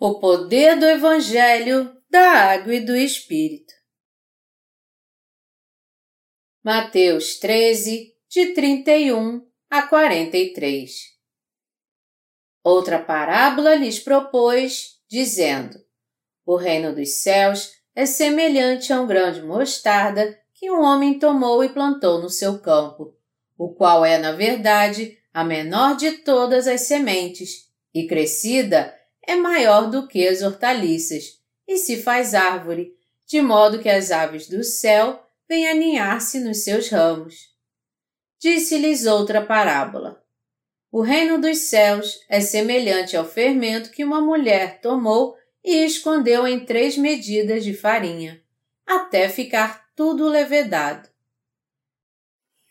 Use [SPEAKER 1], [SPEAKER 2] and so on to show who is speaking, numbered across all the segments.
[SPEAKER 1] O poder do Evangelho da Água e do Espírito. Mateus 13, de 31 a 43 Outra parábola lhes propôs, dizendo: O reino dos céus é semelhante a um grão de mostarda que um homem tomou e plantou no seu campo, o qual é, na verdade, a menor de todas as sementes, e crescida, é maior do que as hortaliças e se faz árvore, de modo que as aves do céu vêm aninhar-se nos seus ramos. Disse-lhes outra parábola. O reino dos céus é semelhante ao fermento que uma mulher tomou e escondeu em três medidas de farinha, até ficar tudo levedado.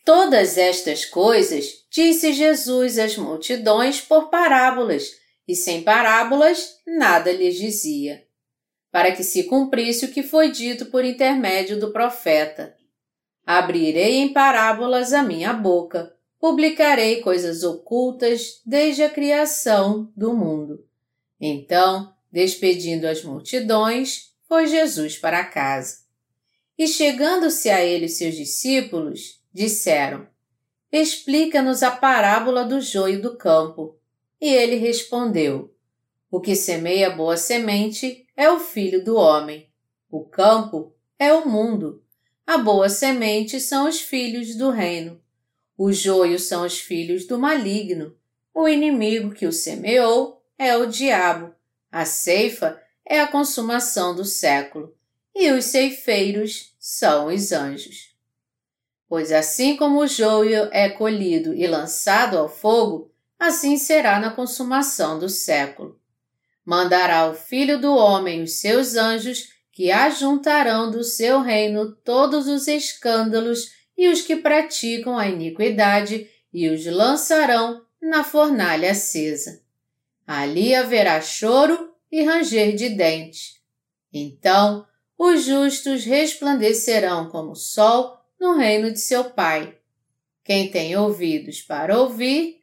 [SPEAKER 1] Todas estas coisas disse Jesus às multidões por parábolas, e sem parábolas nada lhes dizia, para que se cumprisse o que foi dito por intermédio do profeta. Abrirei em parábolas a minha boca, publicarei coisas ocultas desde a criação do mundo. Então, despedindo as multidões, foi Jesus para casa. E chegando-se a ele seus discípulos, disseram: Explica-nos a parábola do joio do campo. E ele respondeu: O que semeia boa semente é o filho do homem. O campo é o mundo. A boa semente são os filhos do reino. O joio são os filhos do maligno. O inimigo que o semeou é o diabo. A ceifa é a consumação do século. E os ceifeiros são os anjos. Pois assim como o joio é colhido e lançado ao fogo, assim será na consumação do século. Mandará o Filho do Homem os seus anjos, que ajuntarão do seu reino todos os escândalos e os que praticam a iniquidade, e os lançarão na fornalha acesa. Ali haverá choro e ranger de dentes. Então os justos resplandecerão como o sol no reino de seu Pai. Quem tem ouvidos para ouvir,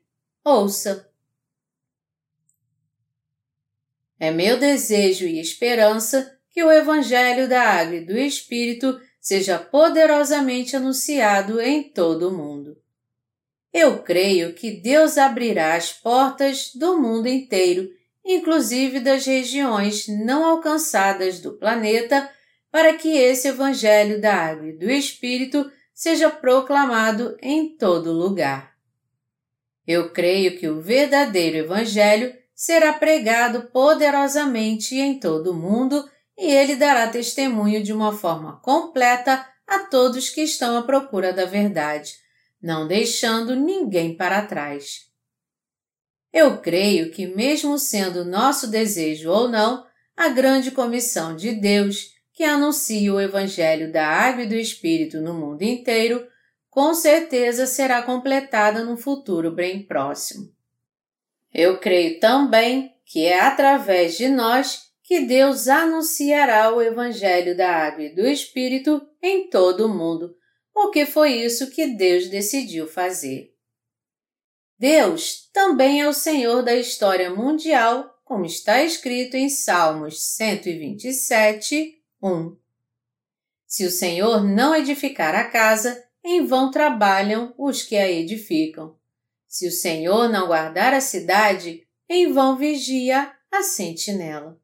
[SPEAKER 1] ouça. É meu desejo e esperança que o Evangelho da Água e do Espírito seja poderosamente anunciado em todo o mundo. Eu creio que Deus abrirá as portas do mundo inteiro, inclusive das regiões não alcançadas do planeta, para que esse Evangelho da Água e do Espírito seja proclamado em todo lugar. Eu creio que o verdadeiro Evangelho será pregado poderosamente em todo o mundo e ele dará testemunho de uma forma completa a todos que estão à procura da verdade, não deixando ninguém para trás. Eu creio que, mesmo sendo nosso desejo ou não, a grande comissão de Deus, que anuncia o Evangelho da Água e do Espírito no mundo inteiro, com certeza será completada no futuro bem próximo. Eu creio também que é através de nós que Deus anunciará o Evangelho da Água e do Espírito em todo o mundo, porque foi isso que Deus decidiu fazer. Deus também é o Senhor da história mundial, como está escrito em Salmos 127, 1. Se o Senhor não edificar a casa, em vão trabalham os que a edificam. Se o Senhor não guardar a cidade, em vão vigia a sentinela.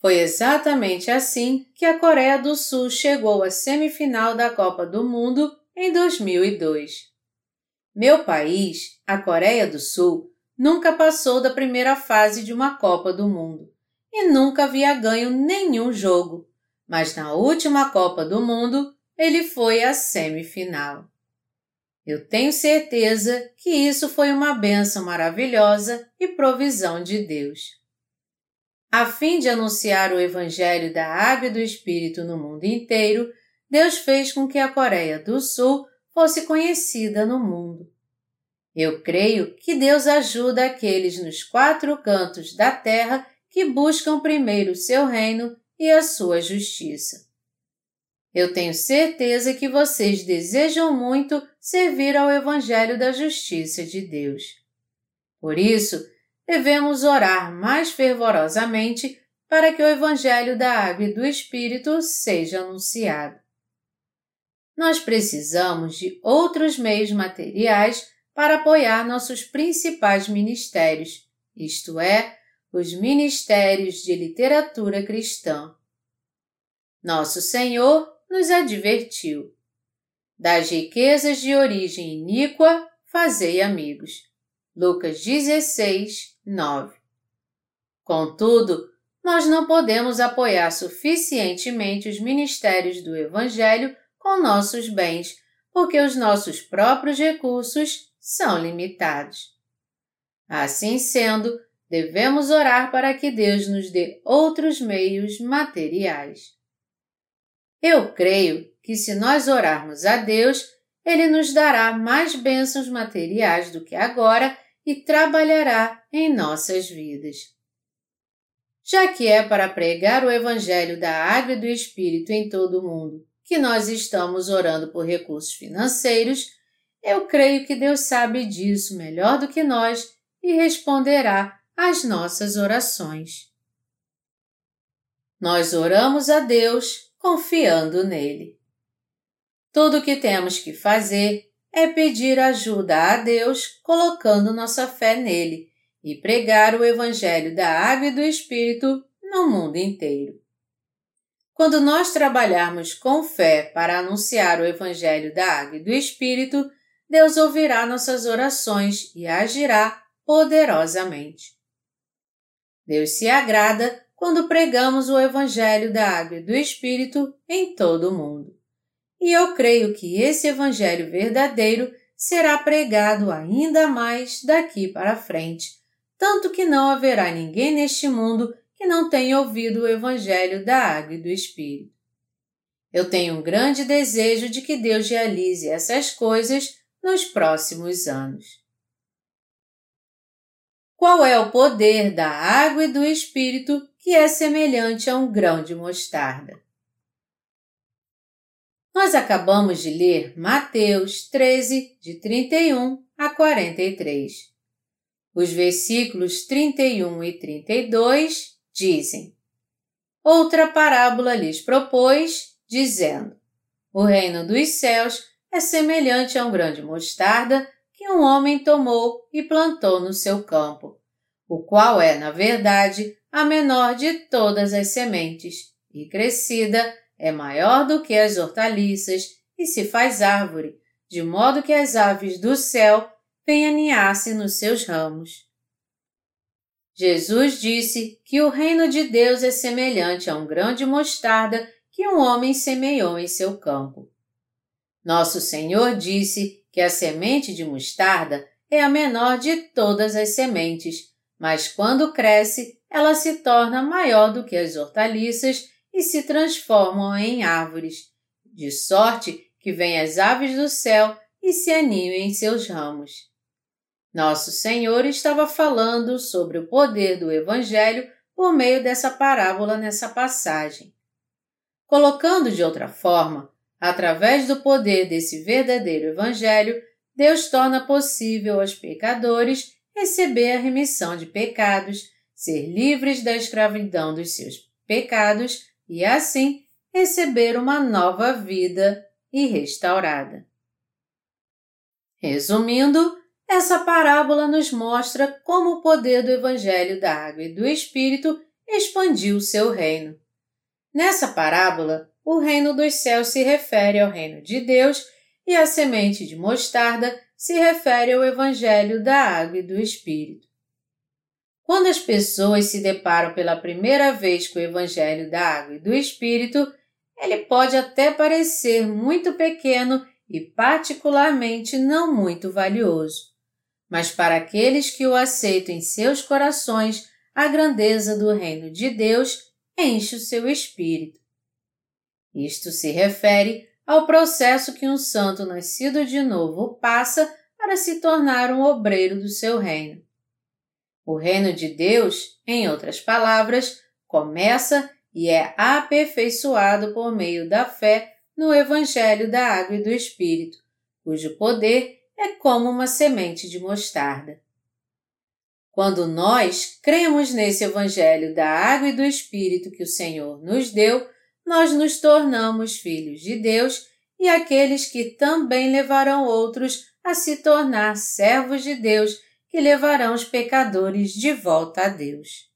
[SPEAKER 1] Foi exatamente assim que a Coreia do Sul chegou à semifinal da Copa do Mundo em 2002. Meu país, a Coreia do Sul, nunca passou da primeira fase de uma Copa do Mundo e nunca havia ganho nenhum jogo, mas na última Copa do Mundo ele foi à semifinal. Eu tenho certeza que isso foi uma benção maravilhosa e provisão de Deus. A fim de anunciar o Evangelho da Água e do Espírito no mundo inteiro, Deus fez com que a Coreia do Sul fosse conhecida no mundo. Eu creio que Deus ajuda aqueles nos quatro cantos da terra que buscam primeiro o seu reino e a sua justiça. Eu tenho certeza que vocês desejam muito servir ao Evangelho da Justiça de Deus. Por isso, devemos orar mais fervorosamente para que o Evangelho da Água e do Espírito seja anunciado. Nós precisamos de outros meios materiais para apoiar nossos principais ministérios, isto é, os ministérios de literatura cristã. Nosso Senhor nos advertiu: das riquezas de origem iníqua, fazei amigos. Lucas 16, 9. Contudo, nós não podemos apoiar suficientemente os ministérios do Evangelho com nossos bens, porque os nossos próprios recursos são limitados. Assim sendo, devemos orar para que Deus nos dê outros meios materiais. Eu creio que se nós orarmos a Deus, Ele nos dará mais bênçãos materiais do que agora e trabalhará em nossas vidas. Já que é para pregar o Evangelho da Água e do Espírito em todo o mundo que nós estamos orando por recursos financeiros, eu creio que Deus sabe disso melhor do que nós e responderá às nossas orações. Nós oramos a Deus confiando nele. Tudo o que temos que fazer é pedir ajuda a Deus colocando nossa fé nele e pregar o Evangelho da Água e do Espírito no mundo inteiro. Quando nós trabalharmos com fé para anunciar o Evangelho da Água e do Espírito, Deus ouvirá nossas orações e agirá poderosamente. Deus se agrada quando pregamos o Evangelho da Água e do Espírito em todo o mundo. E eu creio que esse Evangelho verdadeiro será pregado ainda mais daqui para frente, tanto que não haverá ninguém neste mundo que não tenha ouvido o Evangelho da Água e do Espírito. Eu tenho um grande desejo de que Deus realize essas coisas nos próximos anos. Qual é o poder da água e do Espírito que é semelhante a um grão de mostarda? Nós acabamos de ler Mateus 13, de 31 a 43. Os versículos 31 e 32 dizem: Outra parábola lhes propôs, dizendo: O reino dos céus é semelhante a um grão de mostarda que um homem tomou e plantou no seu campo, o qual é, na verdade, a menor de todas as sementes, e crescida é maior do que as hortaliças e se faz árvore, de modo que as aves do céu vêm aninhar-se nos seus ramos. Jesus disse que o reino de Deus é semelhante a um grão de mostarda que um homem semeou em seu campo. Nosso Senhor disse que a semente de mostarda é a menor de todas as sementes, mas quando cresce, ela se torna maior do que as hortaliças e se transformam em árvores, de sorte que vêm as aves do céu e se aninham em seus ramos. Nosso Senhor estava falando sobre o poder do Evangelho por meio dessa parábola nessa passagem. Colocando de outra forma, Através do poder desse verdadeiro Evangelho, Deus torna possível aos pecadores receber a remissão de pecados, ser livres da escravidão dos seus pecados e, assim, receber uma nova vida e restaurada. Resumindo, essa parábola nos mostra como o poder do Evangelho da Água e do Espírito expandiu o seu reino. Nessa parábola, o reino dos céus se refere ao reino de Deus e a semente de mostarda se refere ao evangelho da água e do Espírito. Quando as pessoas se deparam pela primeira vez com o evangelho da água e do Espírito, ele pode até parecer muito pequeno e particularmente não muito valioso. Mas para aqueles que o aceitam em seus corações, a grandeza do reino de Deus enche o seu espírito. Isto se refere ao processo que um santo nascido de novo passa para se tornar um obreiro do seu reino. O reino de Deus, em outras palavras, começa e é aperfeiçoado por meio da fé no Evangelho da Água e do Espírito, cujo poder é como uma semente de mostarda. Quando nós cremos nesse Evangelho da água e do Espírito que o Senhor nos deu, nós nos tornamos filhos de Deus e aqueles que também levarão outros a se tornar servos de Deus, que levarão os pecadores de volta a Deus.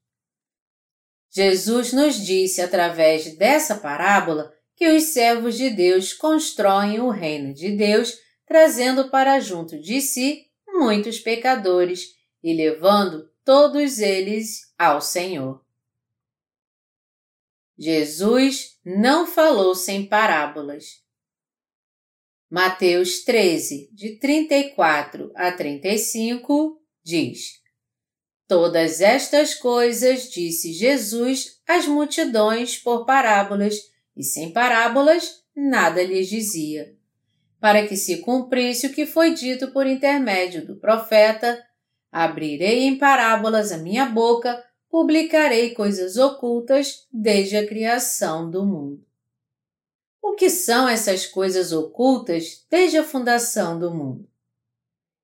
[SPEAKER 1] Jesus nos disse através dessa parábola que os servos de Deus constroem o reino de Deus, trazendo para junto de si muitos pecadores e levando todos eles ao Senhor. Jesus não falou sem parábolas. Mateus 13, de 34 a 35, diz: Todas estas coisas disse Jesus às multidões por parábolas, e sem parábolas nada lhes dizia, para que se cumprisse o que foi dito por intermédio do profeta: Abrirei em parábolas a minha boca, publicarei coisas ocultas desde a criação do mundo. O que são essas coisas ocultas desde a fundação do mundo?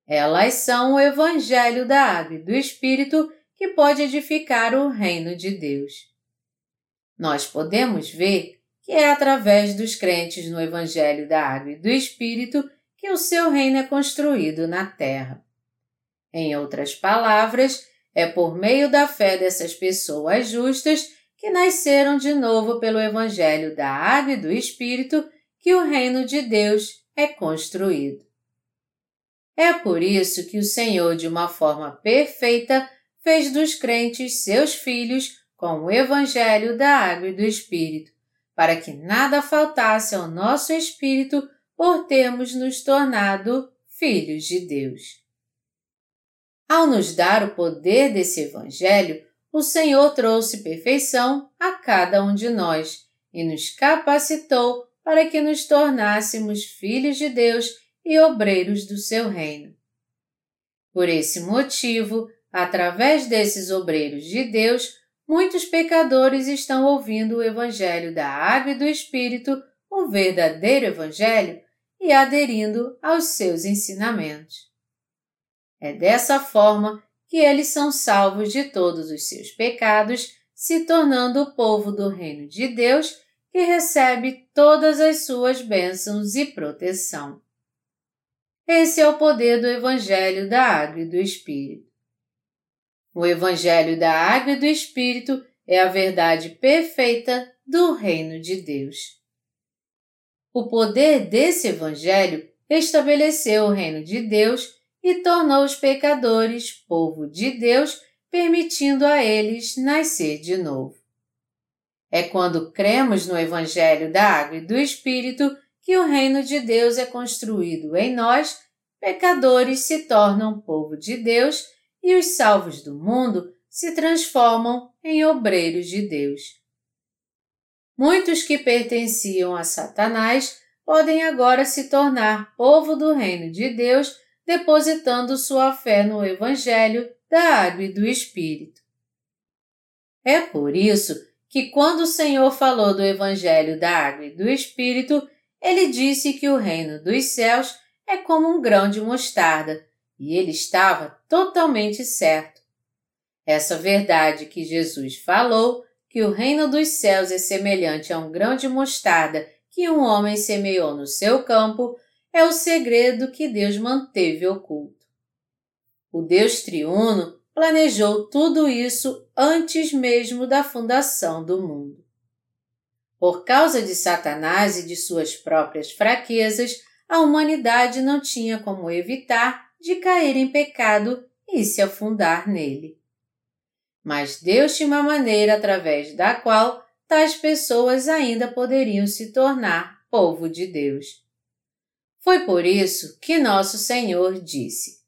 [SPEAKER 1] Elas são o Evangelho da Água e do Espírito que pode edificar o reino de Deus. Nós podemos ver que é através dos crentes no Evangelho da Água e do Espírito que o seu reino é construído na terra. Em outras palavras, é por meio da fé dessas pessoas justas que nasceram de novo pelo Evangelho da Água e do Espírito que o reino de Deus é construído. É por isso que o Senhor, de uma forma perfeita, fez dos crentes seus filhos com o Evangelho da Água e do Espírito, para que nada faltasse ao nosso espírito por termos nos tornado filhos de Deus. Ao nos dar o poder desse Evangelho, o Senhor trouxe perfeição a cada um de nós e nos capacitou para que nos tornássemos filhos de Deus e obreiros do seu reino. Por esse motivo, através desses obreiros de Deus, muitos pecadores estão ouvindo o Evangelho da Água e do Espírito, o verdadeiro Evangelho, e aderindo aos seus ensinamentos. É dessa forma que eles são salvos de todos os seus pecados, se tornando o povo do reino de Deus que recebe todas as suas bênçãos e proteção. Esse é o poder do Evangelho da Água e do Espírito. O Evangelho da Água e do Espírito é a verdade perfeita do Reino de Deus. O poder desse Evangelho estabeleceu o Reino de Deus e tornou os pecadores povo de Deus, permitindo a eles nascer de novo. É quando cremos no Evangelho da Água e do Espírito que o reino de Deus é construído em nós, pecadores se tornam povo de Deus e os salvos do mundo se transformam em obreiros de Deus. Muitos que pertenciam a Satanás podem agora se tornar povo do reino de Deus depositando sua fé no Evangelho da Água e do Espírito. É por isso que, quando o Senhor falou do Evangelho da Água e do Espírito, ele disse que o reino dos céus é como um grão de mostarda, e ele estava totalmente certo. Essa verdade que Jesus falou, que o reino dos céus é semelhante a um grão de mostarda que um homem semeou no seu campo, é o segredo que Deus manteve oculto. O Deus triuno planejou tudo isso antes mesmo da fundação do mundo. Por causa de Satanás e de suas próprias fraquezas, a humanidade não tinha como evitar de cair em pecado e se afundar nele. Mas Deus tinha uma maneira através da qual tais pessoas ainda poderiam se tornar povo de Deus. Foi por isso que nosso Senhor disse: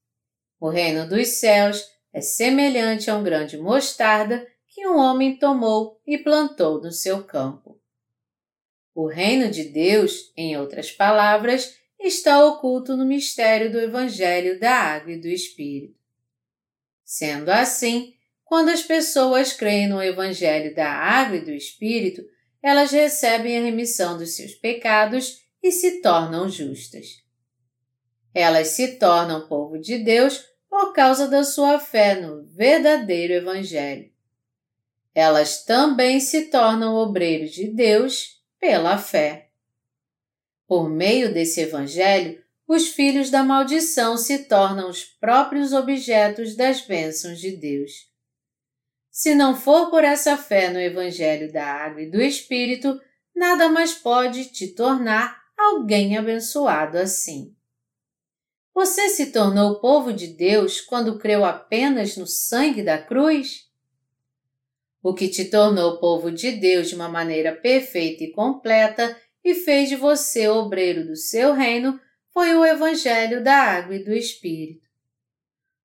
[SPEAKER 1] O reino dos céus é semelhante a um grande mostarda que um homem tomou e plantou no seu campo. O reino de Deus, em outras palavras, está oculto no mistério do Evangelho da Água e do Espírito. Sendo assim, quando as pessoas creem no Evangelho da Água e do Espírito, elas recebem a remissão dos seus pecados e se tornam justas. Elas se tornam povo de Deus por causa da sua fé no verdadeiro Evangelho. Elas também se tornam obreiros de Deus pela fé. Por meio desse Evangelho, os filhos da maldição se tornam os próprios objetos das bênçãos de Deus. Se não for por essa fé no Evangelho da Água e do Espírito, nada mais pode te tornar alguém abençoado assim. Você se tornou povo de Deus quando creu apenas no sangue da cruz? O que te tornou povo de Deus de uma maneira perfeita e completa e fez de você obreiro do seu reino foi o Evangelho da Água e do Espírito.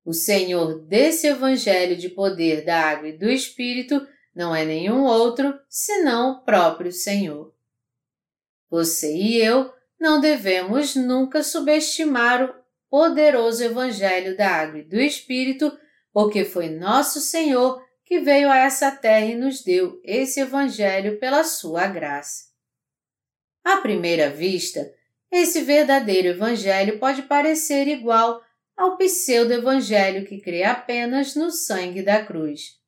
[SPEAKER 1] O Senhor desse Evangelho de poder da água e do Espírito não é nenhum outro senão o próprio Senhor. Você e eu não devemos nunca subestimar o poderoso Evangelho da água e do Espírito, porque foi nosso Senhor que veio a essa terra e nos deu esse Evangelho pela sua graça. À primeira vista, esse verdadeiro Evangelho pode parecer igual ao pseudo-evangelho que crê apenas no sangue da cruz.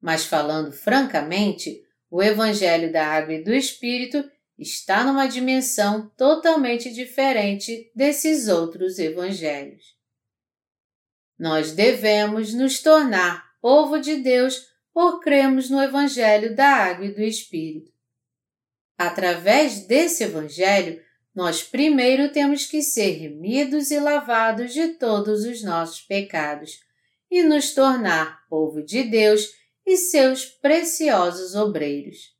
[SPEAKER 1] Mas falando francamente, o Evangelho da Água e do Espírito está numa dimensão totalmente diferente desses outros evangelhos. Nós devemos nos tornar povo de Deus por cremos no Evangelho da Água e do Espírito. Através desse Evangelho, nós primeiro temos que ser remidos e lavados de todos os nossos pecados e nos tornar povo de Deus e seus preciosos obreiros.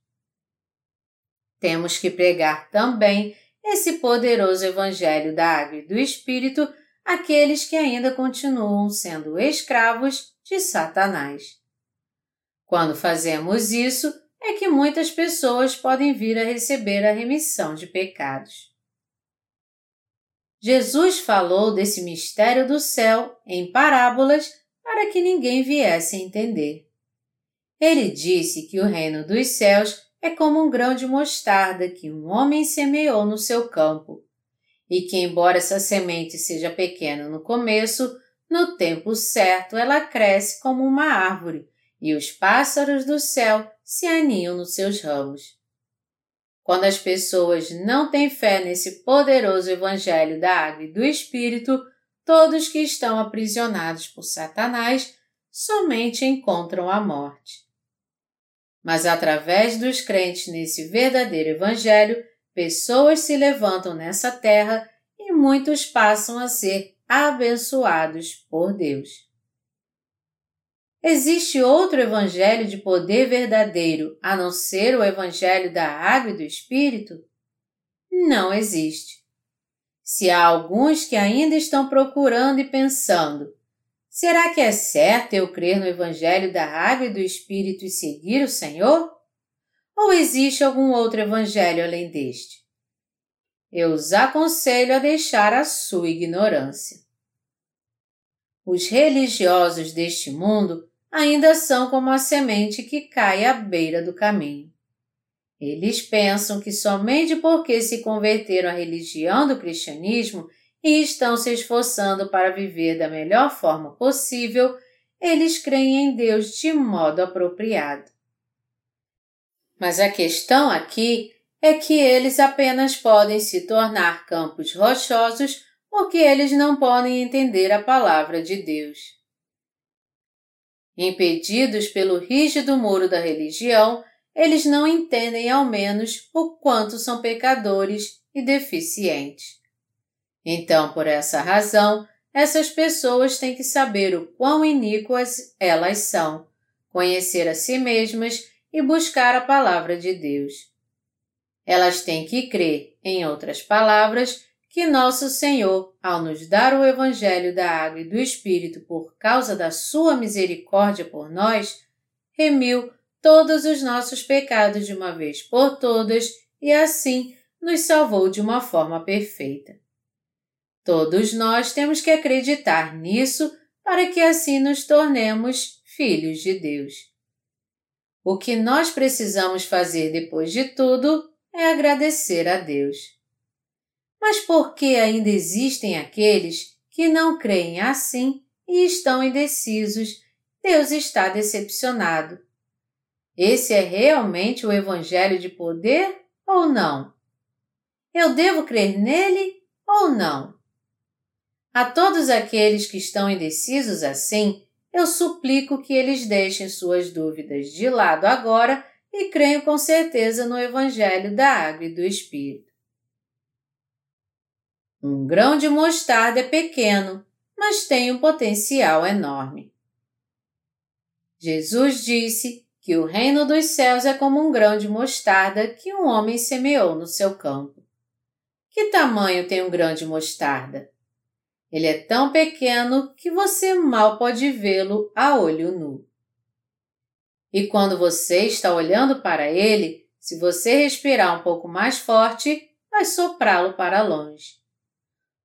[SPEAKER 1] Temos que pregar também esse poderoso Evangelho da Água e do Espírito àqueles que ainda continuam sendo escravos de Satanás. Quando fazemos isso, é que muitas pessoas podem vir a receber a remissão de pecados. Jesus falou desse mistério do céu em parábolas para que ninguém viesse a entender. Ele disse que o reino dos céus é como um grão de mostarda que um homem semeou no seu campo, e que, embora essa semente seja pequena no começo, no tempo certo ela cresce como uma árvore, e os pássaros do céu se aninham nos seus ramos. Quando as pessoas não têm fé nesse poderoso Evangelho da Água e do Espírito, todos que estão aprisionados por Satanás somente encontram a morte. Mas através dos crentes nesse verdadeiro Evangelho, pessoas se levantam nessa terra e muitos passam a ser abençoados por Deus. Existe outro evangelho de poder verdadeiro a não ser o evangelho da água e do Espírito? Não existe. Se há alguns que ainda estão procurando e pensando, será que é certo eu crer no evangelho da água e do Espírito e seguir o Senhor? Ou existe algum outro evangelho além deste? Eu os aconselho a deixar a sua ignorância. Os religiosos deste mundo ainda são como a semente que cai à beira do caminho. Eles pensam que somente porque se converteram à religião do cristianismo e estão se esforçando para viver da melhor forma possível, eles creem em Deus de modo apropriado. Mas a questão aqui é que eles apenas podem se tornar campos rochosos porque eles não podem entender a palavra de Deus. Impedidos pelo rígido muro da religião, eles não entendem ao menos o quanto são pecadores e deficientes. Então, por essa razão, essas pessoas têm que saber o quão iníquas elas são, conhecer a si mesmas e buscar a palavra de Deus. Elas têm que crer, em outras palavras, que nosso Senhor, ao nos dar o Evangelho da Água e do Espírito por causa da Sua misericórdia por nós, remiu todos os nossos pecados de uma vez por todas e assim nos salvou de uma forma perfeita. Todos nós temos que acreditar nisso para que assim nos tornemos filhos de Deus. O que nós precisamos fazer depois de tudo é agradecer a Deus. Mas por que ainda existem aqueles que não creem assim e estão indecisos, Deus está decepcionado. Esse é realmente o Evangelho de poder ou não? Eu devo crer nele ou não? A todos aqueles que estão indecisos assim, eu suplico que eles deixem suas dúvidas de lado agora e creiam com certeza no Evangelho da Água e do Espírito. Um grão de mostarda é pequeno, mas tem um potencial enorme. Jesus disse que o reino dos céus é como um grão de mostarda que um homem semeou no seu campo. Que tamanho tem um grão de mostarda? Ele é tão pequeno que você mal pode vê-lo a olho nu. E quando você está olhando para ele, se você respirar um pouco mais forte, vai soprá-lo para longe.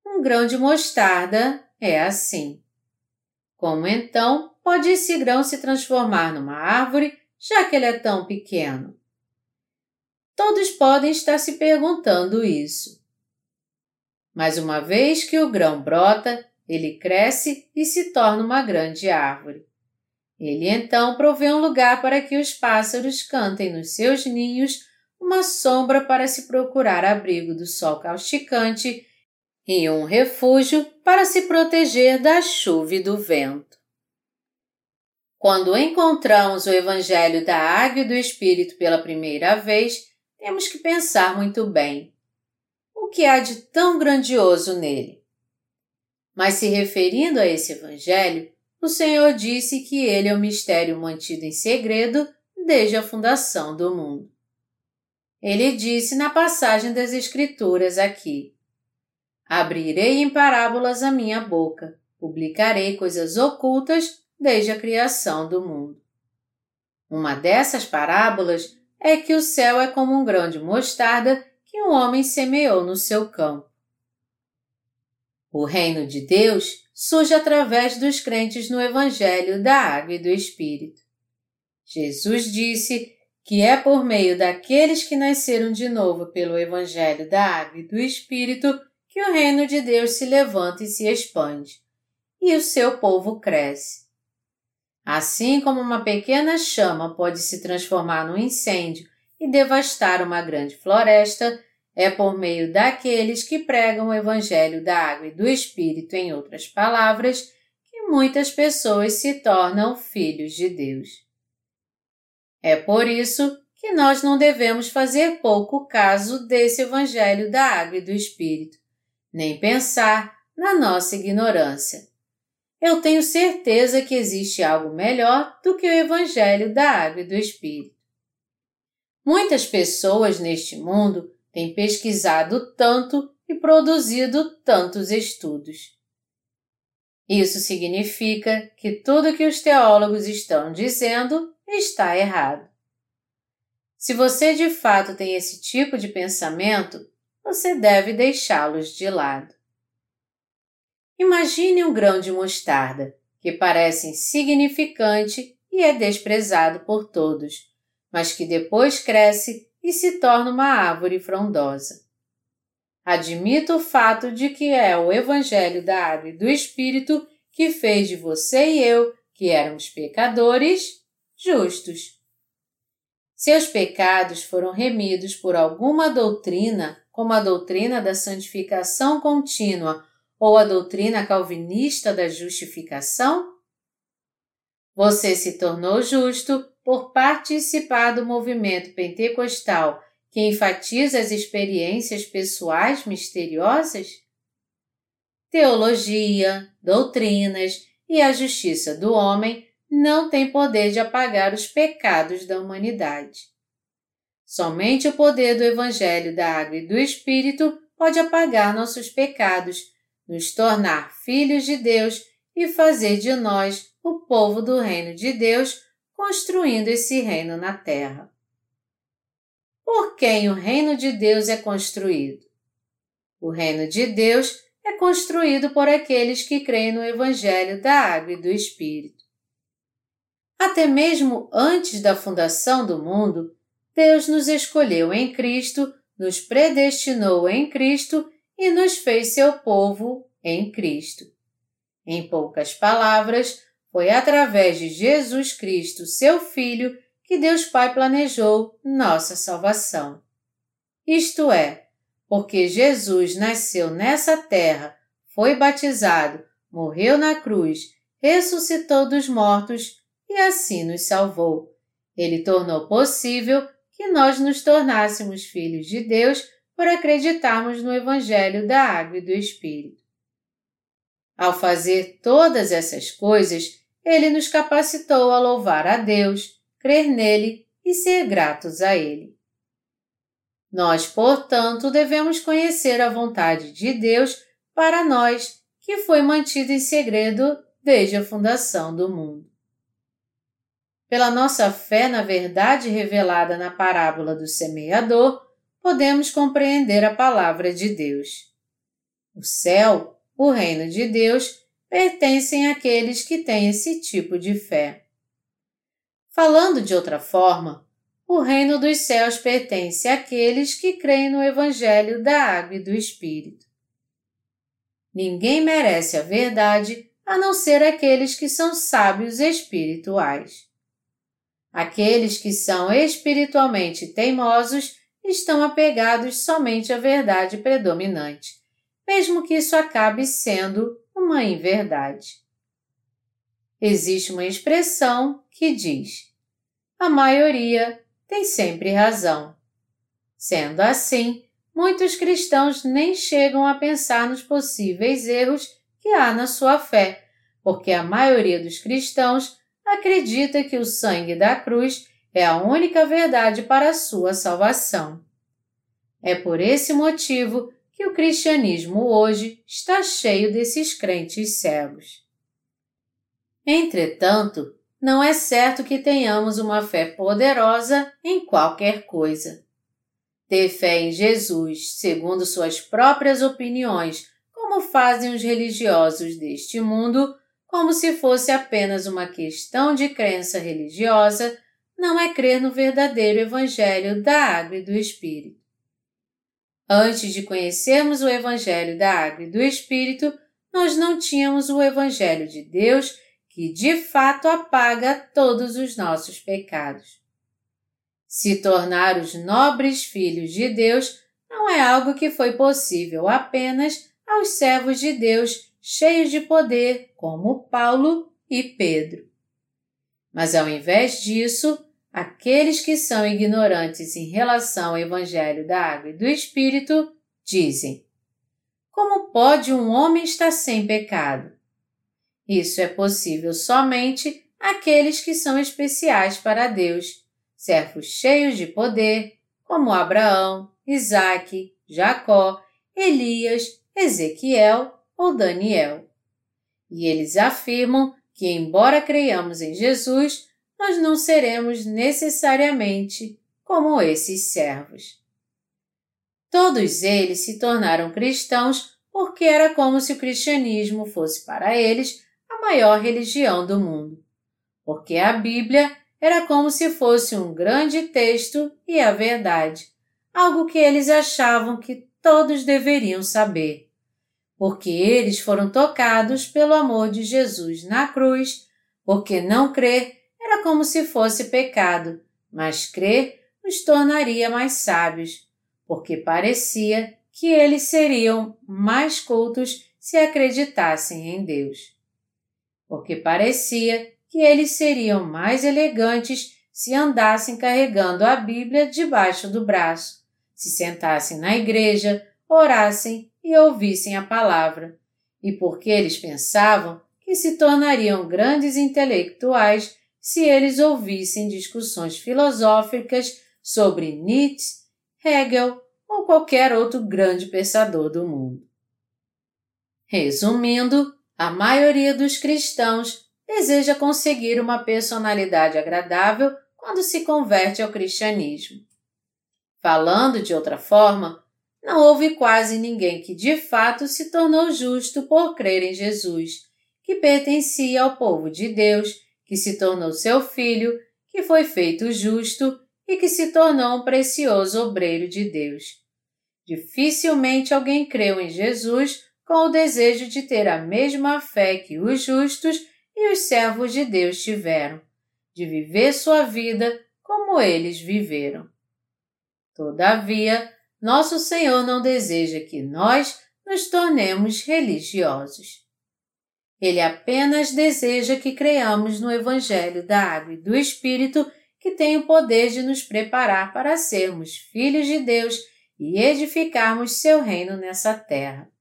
[SPEAKER 1] Um grão de mostarda é assim. Como então pode esse grão se transformar numa árvore, já que ele é tão pequeno? Todos podem estar se perguntando isso. Mas uma vez que o grão brota, ele cresce e se torna uma grande árvore. Ele então provê um lugar para que os pássaros cantem nos seus ninhos, uma sombra para se procurar abrigo do sol causticante e um refúgio para se proteger da chuva e do vento. Quando encontramos o Evangelho da Água e do Espírito pela primeira vez, temos que pensar muito bem. Que há de tão grandioso nele? Mas se referindo a esse Evangelho, o Senhor disse que ele é o mistério mantido em segredo desde a fundação do mundo. Ele disse na passagem das Escrituras aqui: Abrirei em parábolas a minha boca, publicarei coisas ocultas desde a criação do mundo. Uma dessas parábolas é que o céu é como um grão de mostarda que um homem semeou no seu campo. O reino de Deus surge através dos crentes no Evangelho da Água e do Espírito. Jesus disse que é por meio daqueles que nasceram de novo pelo Evangelho da Água e do Espírito que o reino de Deus se levanta e se expande, e o seu povo cresce. Assim como uma pequena chama pode se transformar num incêndio e devastar uma grande floresta, é por meio daqueles que pregam o Evangelho da Água e do Espírito, em outras palavras, que muitas pessoas se tornam filhos de Deus. É por isso que nós não devemos fazer pouco caso desse Evangelho da Água e do Espírito, nem pensar na nossa ignorância. Eu tenho certeza que existe algo melhor do que o Evangelho da Água e do Espírito. Muitas pessoas neste mundo têm pesquisado tanto e produzido tantos estudos. Isso significa que tudo que os teólogos estão dizendo está errado. Se você de fato tem esse tipo de pensamento, você deve deixá-los de lado. Imagine um grão de mostarda, que parece insignificante e é desprezado por todos, mas que depois cresce e se torna uma árvore frondosa. Admito o fato de que é o Evangelho da Água e do Espírito que fez de você e eu, que éramos pecadores, justos. Seus pecados foram remidos por alguma doutrina como a doutrina da santificação contínua ou a doutrina calvinista da justificação? Você se tornou justo por participar do movimento pentecostal que enfatiza as experiências pessoais misteriosas? Teologia, doutrinas e a justiça do homem não têm poder de apagar os pecados da humanidade. Somente o poder do Evangelho da Água e do Espírito pode apagar nossos pecados, nos tornar filhos de Deus e fazer de nós o povo do Reino de Deus, construindo esse reino na terra. Por quem o Reino de Deus é construído? O Reino de Deus é construído por aqueles que creem no Evangelho da Água e do Espírito. Até mesmo antes da fundação do mundo, Deus nos escolheu em Cristo, nos predestinou em Cristo e nos fez seu povo em Cristo. Em poucas palavras, foi através de Jesus Cristo, seu Filho, que Deus Pai planejou nossa salvação. Isto é, porque Jesus nasceu nessa terra, foi batizado, morreu na cruz, ressuscitou dos mortos e assim nos salvou. Ele tornou possível que nós nos tornássemos filhos de Deus por acreditarmos no Evangelho da Água e do Espírito. Ao fazer todas essas coisas, ele nos capacitou a louvar a Deus, crer nele e ser gratos a Ele. Nós, portanto, devemos conhecer a vontade de Deus para nós, que foi mantida em segredo desde a fundação do mundo. Pela nossa fé na verdade revelada na parábola do semeador, podemos compreender a palavra de Deus. O céu, o reino de Deus, pertencem àqueles que têm esse tipo de fé. Falando de outra forma, o reino dos céus pertence àqueles que creem no Evangelho da Água e do Espírito. Ninguém merece a verdade a não ser aqueles que são sábios espirituais. Aqueles que são espiritualmente teimosos estão apegados somente à verdade predominante, mesmo que isso acabe sendo uma inverdade. Existe uma expressão que diz: a maioria tem sempre razão. Sendo assim, muitos cristãos nem chegam a pensar nos possíveis erros que há na sua fé, porque a maioria dos cristãos acredita que o sangue da cruz é a única verdade para a sua salvação. É por esse motivo que o cristianismo hoje está cheio desses crentes cegos. Entretanto, não é certo que tenhamos uma fé poderosa em qualquer coisa. Ter fé em Jesus, segundo suas próprias opiniões, como fazem os religiosos deste mundo, como se fosse apenas uma questão de crença religiosa, não é crer no verdadeiro Evangelho da Água e do Espírito. Antes de conhecermos o Evangelho da Água e do Espírito, nós não tínhamos o Evangelho de Deus que de fato apaga todos os nossos pecados. Se tornar os nobres filhos de Deus não é algo que foi possível apenas aos servos de Deus cheios de poder, como Paulo e Pedro. Mas ao invés disso, aqueles que são ignorantes em relação ao Evangelho da Água e do Espírito dizem: Como pode um homem estar sem pecado? Isso é possível somente àqueles que são especiais para Deus, servos cheios de poder, como Abraão, Isaque, Jacó, Elias, Ezequiel ou Daniel. E eles afirmam que, embora creiamos em Jesus, nós não seremos necessariamente como esses servos. Todos eles se tornaram cristãos porque era como se o cristianismo fosse para eles a maior religião do mundo. Porque a Bíblia era como se fosse um grande texto e a verdade, algo que eles achavam que todos deveriam saber porque eles foram tocados pelo amor de Jesus na cruz, porque não crer era como se fosse pecado, mas crer nos tornaria mais sábios, porque parecia que eles seriam mais cultos se acreditassem em Deus. Porque parecia que eles seriam mais elegantes se andassem carregando a Bíblia debaixo do braço, se sentassem na igreja, orassem e ouvissem a palavra, e porque eles pensavam que se tornariam grandes intelectuais se eles ouvissem discussões filosóficas sobre Nietzsche, Hegel ou qualquer outro grande pensador do mundo. Resumindo, a maioria dos cristãos deseja conseguir uma personalidade agradável quando se converte ao cristianismo. Falando de outra forma, não houve quase ninguém que de fato se tornou justo por crer em Jesus, que pertencia ao povo de Deus, que se tornou seu filho, que foi feito justo e que se tornou um precioso obreiro de Deus. Dificilmente alguém creu em Jesus com o desejo de ter a mesma fé que os justos e os servos de Deus tiveram, de viver sua vida como eles viveram. Todavia, nosso Senhor não deseja que nós nos tornemos religiosos. Ele apenas deseja que creiamos no Evangelho da Água e do Espírito que tem o poder de nos preparar para sermos filhos de Deus e edificarmos seu reino nessa terra.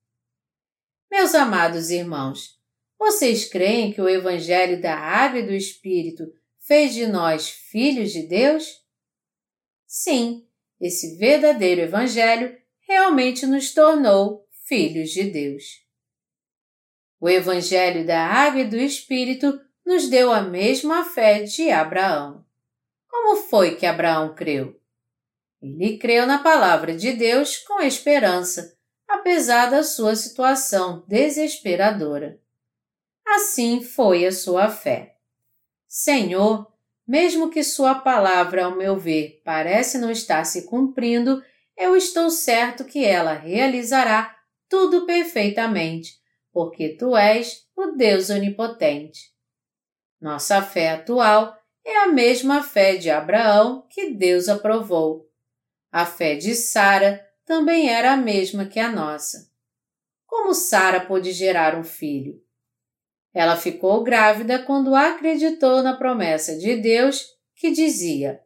[SPEAKER 1] Meus amados irmãos, vocês creem que o Evangelho da Água e do Espírito fez de nós filhos de Deus? Sim, esse verdadeiro Evangelho realmente nos tornou filhos de Deus. O Evangelho da Água e do Espírito nos deu a mesma fé de Abraão. Como foi que Abraão creu? Ele creu na palavra de Deus com esperança, apesar da sua situação desesperadora. Assim foi a sua fé. Senhor, mesmo que Sua palavra, ao meu ver, parece não estar se cumprindo, eu estou certo que ela realizará tudo perfeitamente, porque Tu és o Deus onipotente. Nossa fé atual é a mesma fé de Abraão que Deus aprovou. A fé de Sara também era a mesma que a nossa. Como Sara pôde gerar um filho? Ela ficou grávida quando acreditou na promessa de Deus que dizia: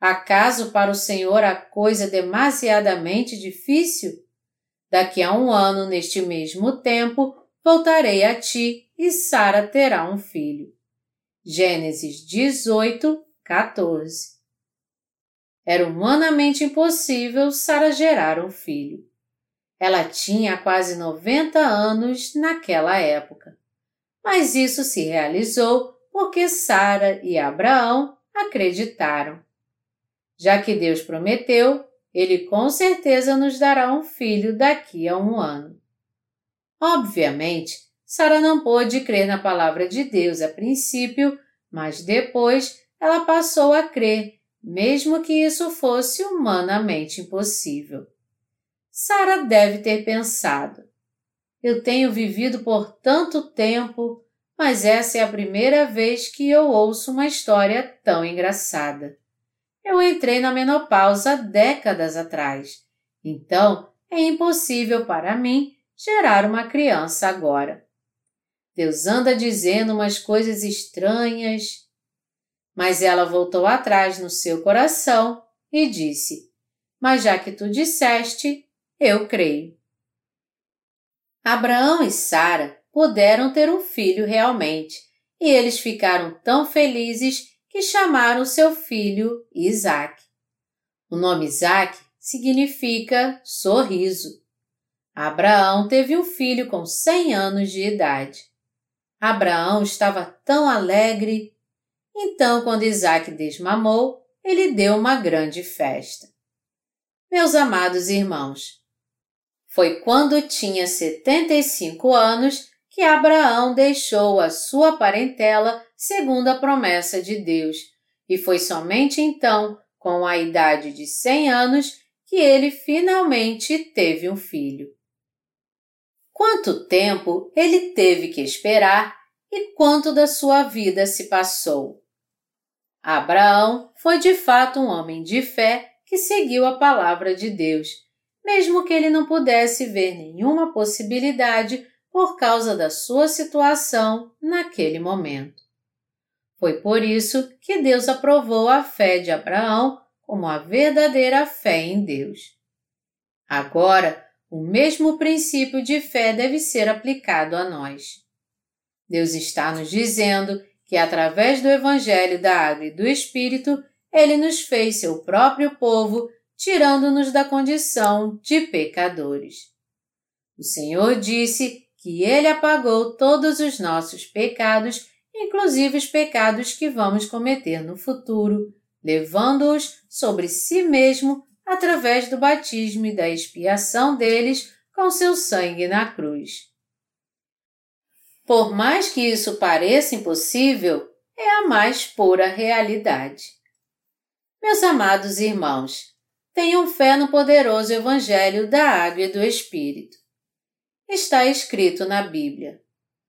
[SPEAKER 1] Acaso para o Senhor a coisa demasiadamente difícil? Daqui a um ano, neste mesmo tempo, voltarei a ti e Sara terá um filho. Gênesis 18, 14. Era humanamente impossível Sara gerar um filho. Ela tinha quase 90 anos naquela época mas isso se realizou porque Sara e Abraão acreditaram. Já que Deus prometeu, ele com certeza nos dará um filho daqui a um ano. Obviamente, Sara não pôde crer na palavra de Deus a princípio, mas depois ela passou a crer, mesmo que isso fosse humanamente impossível. Sara deve ter pensado: eu tenho vivido por tanto tempo, mas essa é a primeira vez que eu ouço uma história tão engraçada. Eu entrei na menopausa décadas atrás, então é impossível para mim gerar uma criança agora. Deus anda dizendo umas coisas estranhas. Mas ela voltou atrás no seu coração e disse: Mas já que tu disseste, eu creio. Abraão e Sara puderam ter um filho realmente, e eles ficaram tão felizes que chamaram seu filho Isaac. O nome Isaac significa sorriso. Abraão teve um filho com cem anos de idade. Abraão estava tão alegre. Então, quando Isaac desmamou, ele deu uma grande festa. Meus amados irmãos, foi quando tinha 75 anos que Abraão deixou a sua parentela segundo a promessa de Deus, e foi somente então, com a idade de 100 anos, que ele finalmente teve um filho. Quanto tempo ele teve que esperar e quanto da sua vida se passou? Abraão foi de fato um homem de fé que seguiu a palavra de Deus mesmo que ele não pudesse ver nenhuma possibilidade por causa da sua situação naquele momento. Foi por isso que Deus aprovou a fé de Abraão como a verdadeira fé em Deus. Agora, o mesmo princípio de fé deve ser aplicado a nós. Deus está nos dizendo que, através do Evangelho da Água e do Espírito, Ele nos fez seu próprio povo tirando-nos da condição de pecadores. O Senhor disse que Ele apagou todos os nossos pecados, inclusive os pecados que vamos cometer no futuro, levando-os sobre si mesmo através do batismo e da expiação deles com seu sangue na cruz. Por mais que isso pareça impossível, é a mais pura realidade. Meus amados irmãos, tenham fé no poderoso Evangelho da Água e do Espírito. Está escrito na Bíblia.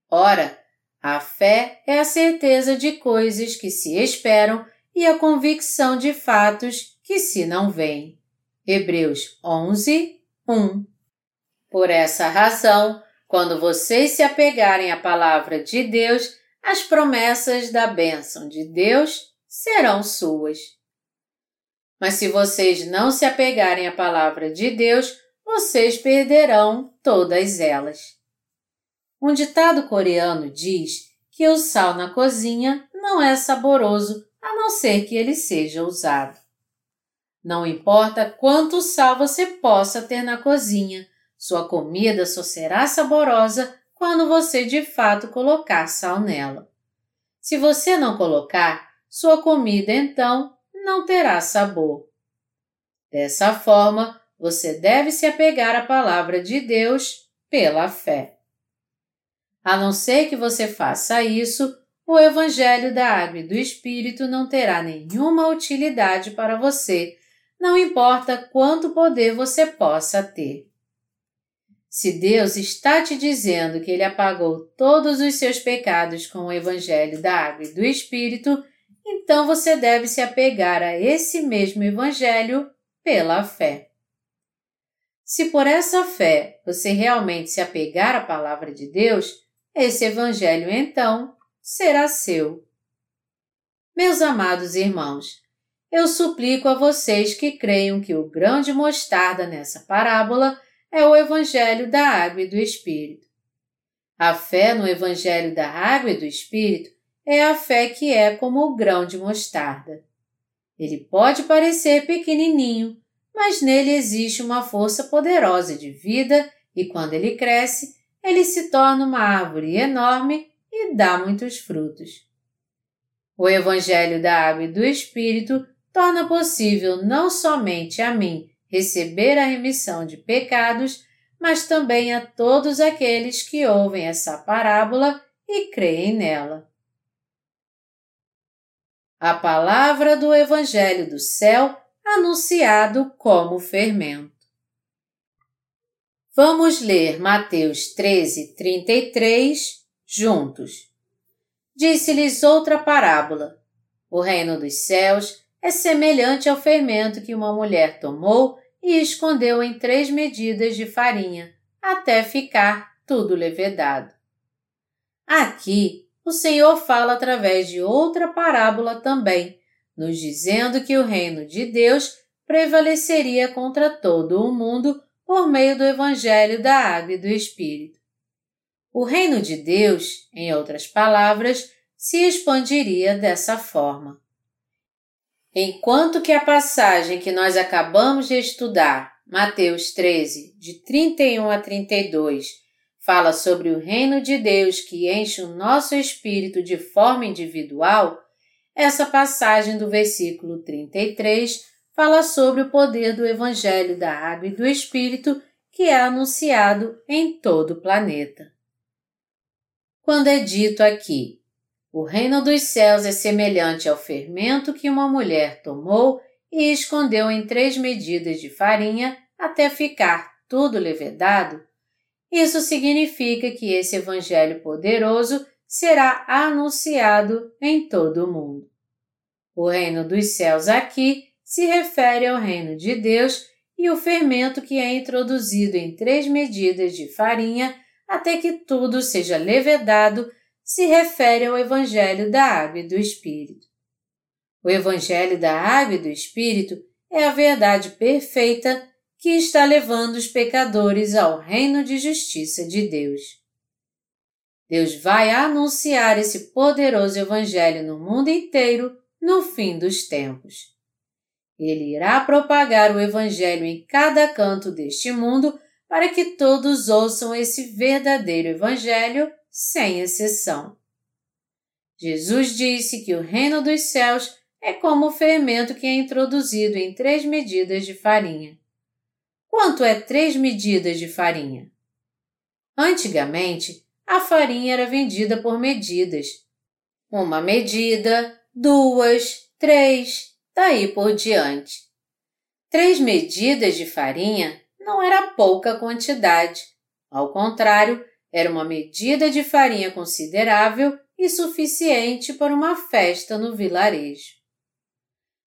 [SPEAKER 1] Ora, a fé é a certeza de coisas que se esperam e a convicção de fatos que se não veem. Hebreus 11, 1. Por essa razão, quando vocês se apegarem à palavra de Deus, as promessas da bênção de Deus serão suas. Mas se vocês não se apegarem à palavra de Deus, vocês perderão todas elas. Um ditado coreano diz que o sal na cozinha não é saboroso a não ser que ele seja usado. Não importa quanto sal você possa ter na cozinha, sua comida só será saborosa quando você de fato colocar sal nela. Se você não colocar, sua comida então não terá sabor. Dessa forma, você deve se apegar à palavra de Deus pela fé. A não ser que você faça isso, o Evangelho da Água e do Espírito não terá nenhuma utilidade para você, não importa quanto poder você possa ter. Se Deus está te dizendo que Ele apagou todos os seus pecados com o Evangelho da Água e do Espírito, então você deve se apegar a esse mesmo Evangelho pela fé. Se por essa fé você realmente se apegar à palavra de Deus, esse Evangelho então será seu. Meus amados irmãos, eu suplico a vocês que creiam que o grão de mostarda nessa parábola é o Evangelho da Água e do Espírito. A fé no Evangelho da Água e do Espírito é a fé que é como o grão de mostarda. Ele pode parecer pequenininho, mas nele existe uma força poderosa de vida e quando ele cresce, ele se torna uma árvore enorme e dá muitos frutos. O Evangelho da Água e do Espírito torna possível não somente a mim receber a remissão de pecados, mas também a todos aqueles que ouvem essa parábola e creem nela. A palavra do Evangelho do céu anunciado como fermento. Vamos ler Mateus 13, 33 juntos. Disse-lhes outra parábola. O reino dos céus é semelhante ao fermento que uma mulher tomou e escondeu em três medidas de farinha, até ficar tudo levedado. Aqui, o Senhor fala através de outra parábola também, nos dizendo que o reino de Deus prevaleceria contra todo o mundo por meio do Evangelho da Água e do Espírito. O reino de Deus, em outras palavras, se expandiria dessa forma. Enquanto que a passagem que nós acabamos de estudar, Mateus 13, de 31 a 32, fala sobre o reino de Deus que enche o nosso espírito de forma individual, essa passagem do versículo 33 fala sobre o poder do Evangelho da Água e do Espírito que é anunciado em todo o planeta. Quando é dito aqui, o reino dos céus é semelhante ao fermento que uma mulher tomou e escondeu em três medidas de farinha até ficar tudo levedado, isso significa que esse Evangelho poderoso será anunciado em todo o mundo. O reino dos céus aqui se refere ao reino de Deus e o fermento que é introduzido em três medidas de farinha até que tudo seja levedado se refere ao Evangelho da Água e do Espírito. O Evangelho da Água e do Espírito é a verdade perfeita que está levando os pecadores ao reino de justiça de Deus. Deus vai anunciar esse poderoso Evangelho no mundo inteiro no fim dos tempos. Ele irá propagar o Evangelho em cada canto deste mundo para que todos ouçam esse verdadeiro Evangelho sem exceção. Jesus disse que o reino dos céus é como o fermento que é introduzido em três medidas de farinha. Quanto é três medidas de farinha? Antigamente, a farinha era vendida por medidas. Uma medida, duas, três, daí por diante. Três medidas de farinha não era pouca quantidade. Ao contrário, era uma medida de farinha considerável e suficiente para uma festa no vilarejo.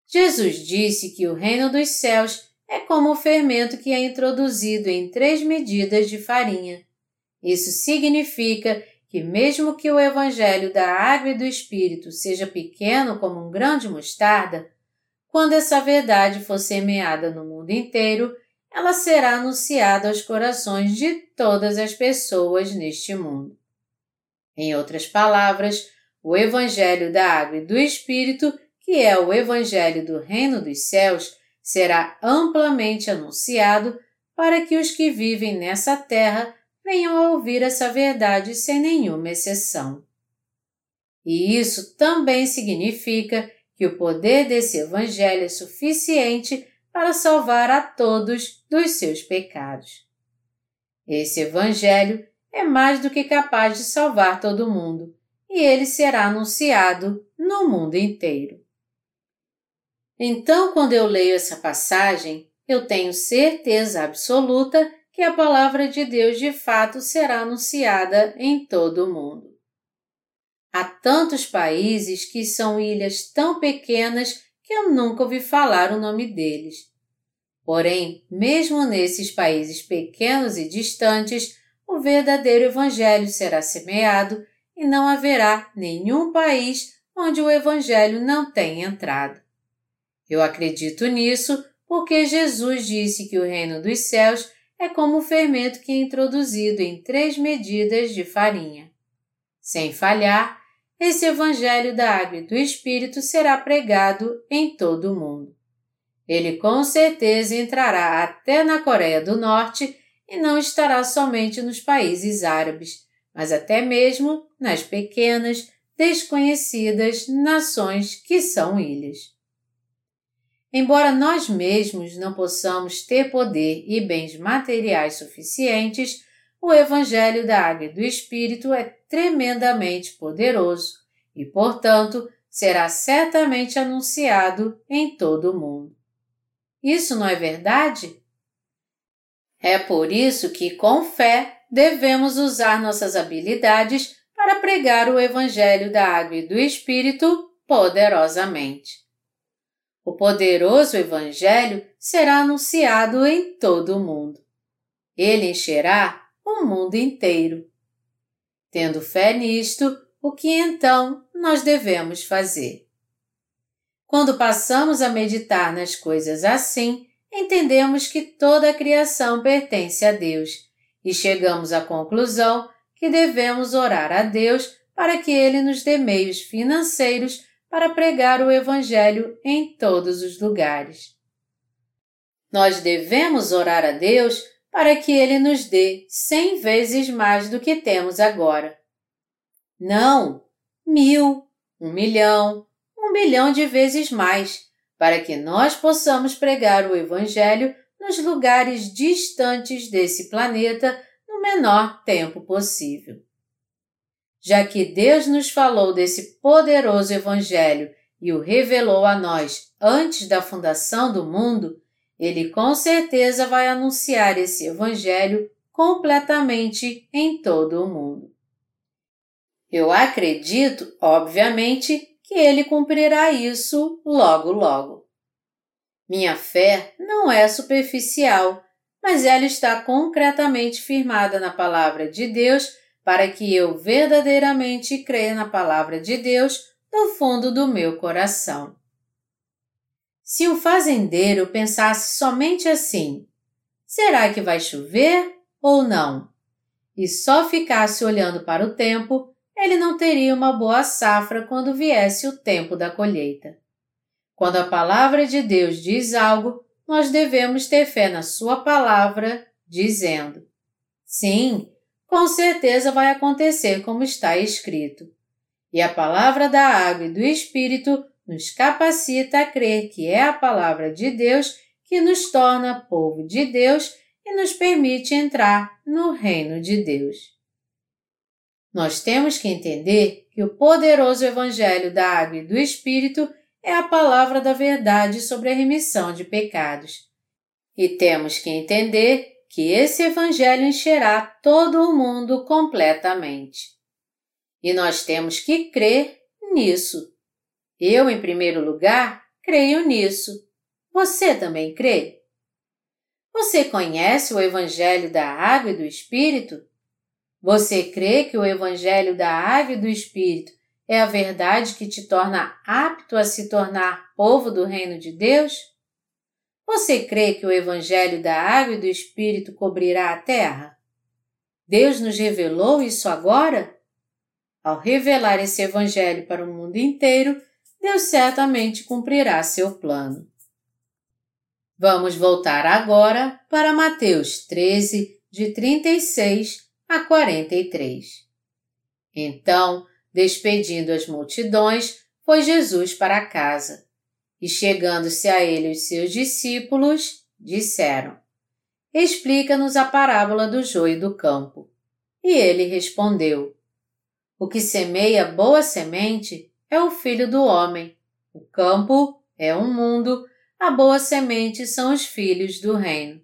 [SPEAKER 1] Jesus disse que o reino dos céus é como o fermento que é introduzido em três medidas de farinha. Isso significa que, mesmo que o evangelho da água e do espírito seja pequeno como um grão de mostarda, quando essa verdade for semeada no mundo inteiro, ela será anunciada aos corações de todas as pessoas neste mundo. Em outras palavras, o Evangelho da Água e do Espírito, que é o Evangelho do Reino dos Céus, será amplamente anunciado para que os que vivem nessa terra venham a ouvir essa verdade sem nenhuma exceção. E isso também significa que o poder desse Evangelho é suficiente para salvar a todos dos seus pecados. Esse Evangelho é mais do que capaz de salvar todo mundo, e ele será anunciado no mundo inteiro. Então, quando eu leio essa passagem, eu tenho certeza absoluta que a palavra de Deus de fato será anunciada em todo o mundo. Há tantos países que são ilhas tão pequenas que eu nunca ouvi falar o nome deles. Porém, mesmo nesses países pequenos e distantes, o verdadeiro Evangelho será semeado e não haverá nenhum país onde o Evangelho não tenha entrado. Eu acredito nisso porque Jesus disse que o reino dos céus é como o fermento que é introduzido em três medidas de farinha. Sem falhar, esse Evangelho da Água e do Espírito será pregado em todo o mundo. Ele com certeza entrará até na Coreia do Norte e não estará somente nos países árabes, mas até mesmo nas pequenas, desconhecidas nações que são ilhas. Embora nós mesmos não possamos ter poder e bens materiais suficientes, o Evangelho da Água e do Espírito é tremendamente poderoso e, portanto, será certamente anunciado em todo o mundo. Isso não é verdade? É por isso que, com fé, devemos usar nossas habilidades para pregar o Evangelho da Água e do Espírito poderosamente. O poderoso Evangelho será anunciado em todo o mundo. Ele encherá o mundo inteiro. Tendo fé nisto, o que então nós devemos fazer? Quando passamos a meditar nas coisas assim, entendemos que toda a criação pertence a Deus e chegamos à conclusão que devemos orar a Deus para que Ele nos dê meios financeiros para pregar o Evangelho em todos os lugares. Nós devemos orar a Deus para que Ele nos dê cem vezes mais do que temos agora. Não, mil, um milhão, um bilhão de vezes mais, para que nós possamos pregar o Evangelho nos lugares distantes desse planeta no menor tempo possível. Já que Deus nos falou desse poderoso Evangelho e o revelou a nós antes da fundação do mundo, ele com certeza vai anunciar esse Evangelho completamente em todo o mundo. Eu acredito, obviamente, que ele cumprirá isso logo logo. Minha fé não é superficial, mas ela está concretamente firmada na palavra de Deus para que eu verdadeiramente creia na palavra de Deus do fundo do meu coração. Se um fazendeiro pensasse somente assim: será que vai chover ou não? E só ficasse olhando para o tempo, ele não teria uma boa safra quando viesse o tempo da colheita. Quando a palavra de Deus diz algo, nós devemos ter fé na Sua palavra, dizendo: Sim, com certeza vai acontecer como está escrito. E a palavra da água e do Espírito nos capacita a crer que é a palavra de Deus que nos torna povo de Deus e nos permite entrar no reino de Deus. Nós temos que entender que o poderoso Evangelho da Água e do Espírito é a palavra da verdade sobre a remissão de pecados. E temos que entender que esse Evangelho encherá todo o mundo completamente. E nós temos que crer nisso. Eu, em primeiro lugar, creio nisso. Você também crê? Você conhece o Evangelho da Água e do Espírito? Você crê que o Evangelho da Água e do Espírito é a verdade que te torna apto a se tornar povo do Reino de Deus? Você crê que o Evangelho da Água e do Espírito cobrirá a terra? Deus nos revelou isso agora? Ao revelar esse Evangelho para o mundo inteiro, Deus certamente cumprirá seu plano. Vamos voltar agora para Mateus 13, de 36 a 43. Então, despedindo as multidões, foi Jesus para casa. E chegando-se a ele os seus discípulos, disseram: Explica-nos a parábola do joio do campo. E ele respondeu: O que semeia boa semente é o filho do homem. O campo é um mundo, a boa semente são os filhos do reino.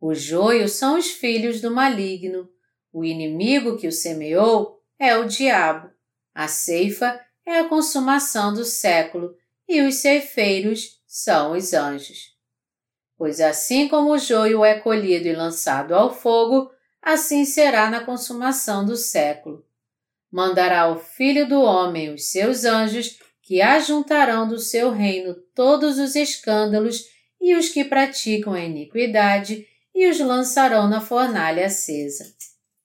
[SPEAKER 1] O joio são os filhos do maligno. O inimigo que o semeou é o diabo. A ceifa é a consumação do século e os ceifeiros são os anjos. Pois assim como o joio é colhido e lançado ao fogo, assim será na consumação do século. Mandará o Filho do Homem os seus anjos, que ajuntarão do seu reino todos os escândalos e os que praticam a iniquidade, e os lançarão na fornalha acesa.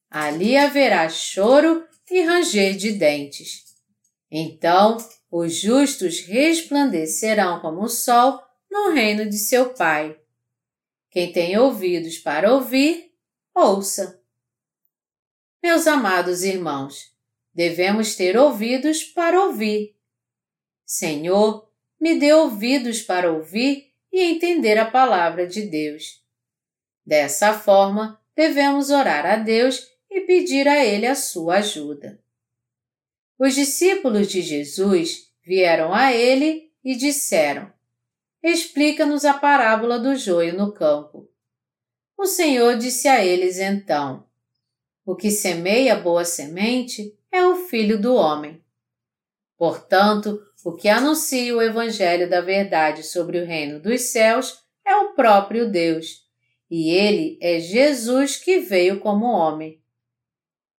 [SPEAKER 1] Ali haverá choro e ranger de dentes. Então os justos resplandecerão como o sol no reino de seu Pai. Quem tem ouvidos para ouvir, ouça. Meus amados irmãos, devemos ter ouvidos para ouvir. Senhor, me dê ouvidos para ouvir e entender a palavra de Deus. Dessa forma, devemos orar a Deus e pedir a Ele a sua ajuda. Os discípulos de Jesus vieram a Ele e disseram: Explica-nos a parábola do joio no campo. O Senhor disse a eles então: O que semeia boa semente é o Filho do Homem. Portanto, o que anuncia o Evangelho da Verdade sobre o reino dos céus é o próprio Deus, e ele é Jesus que veio como homem.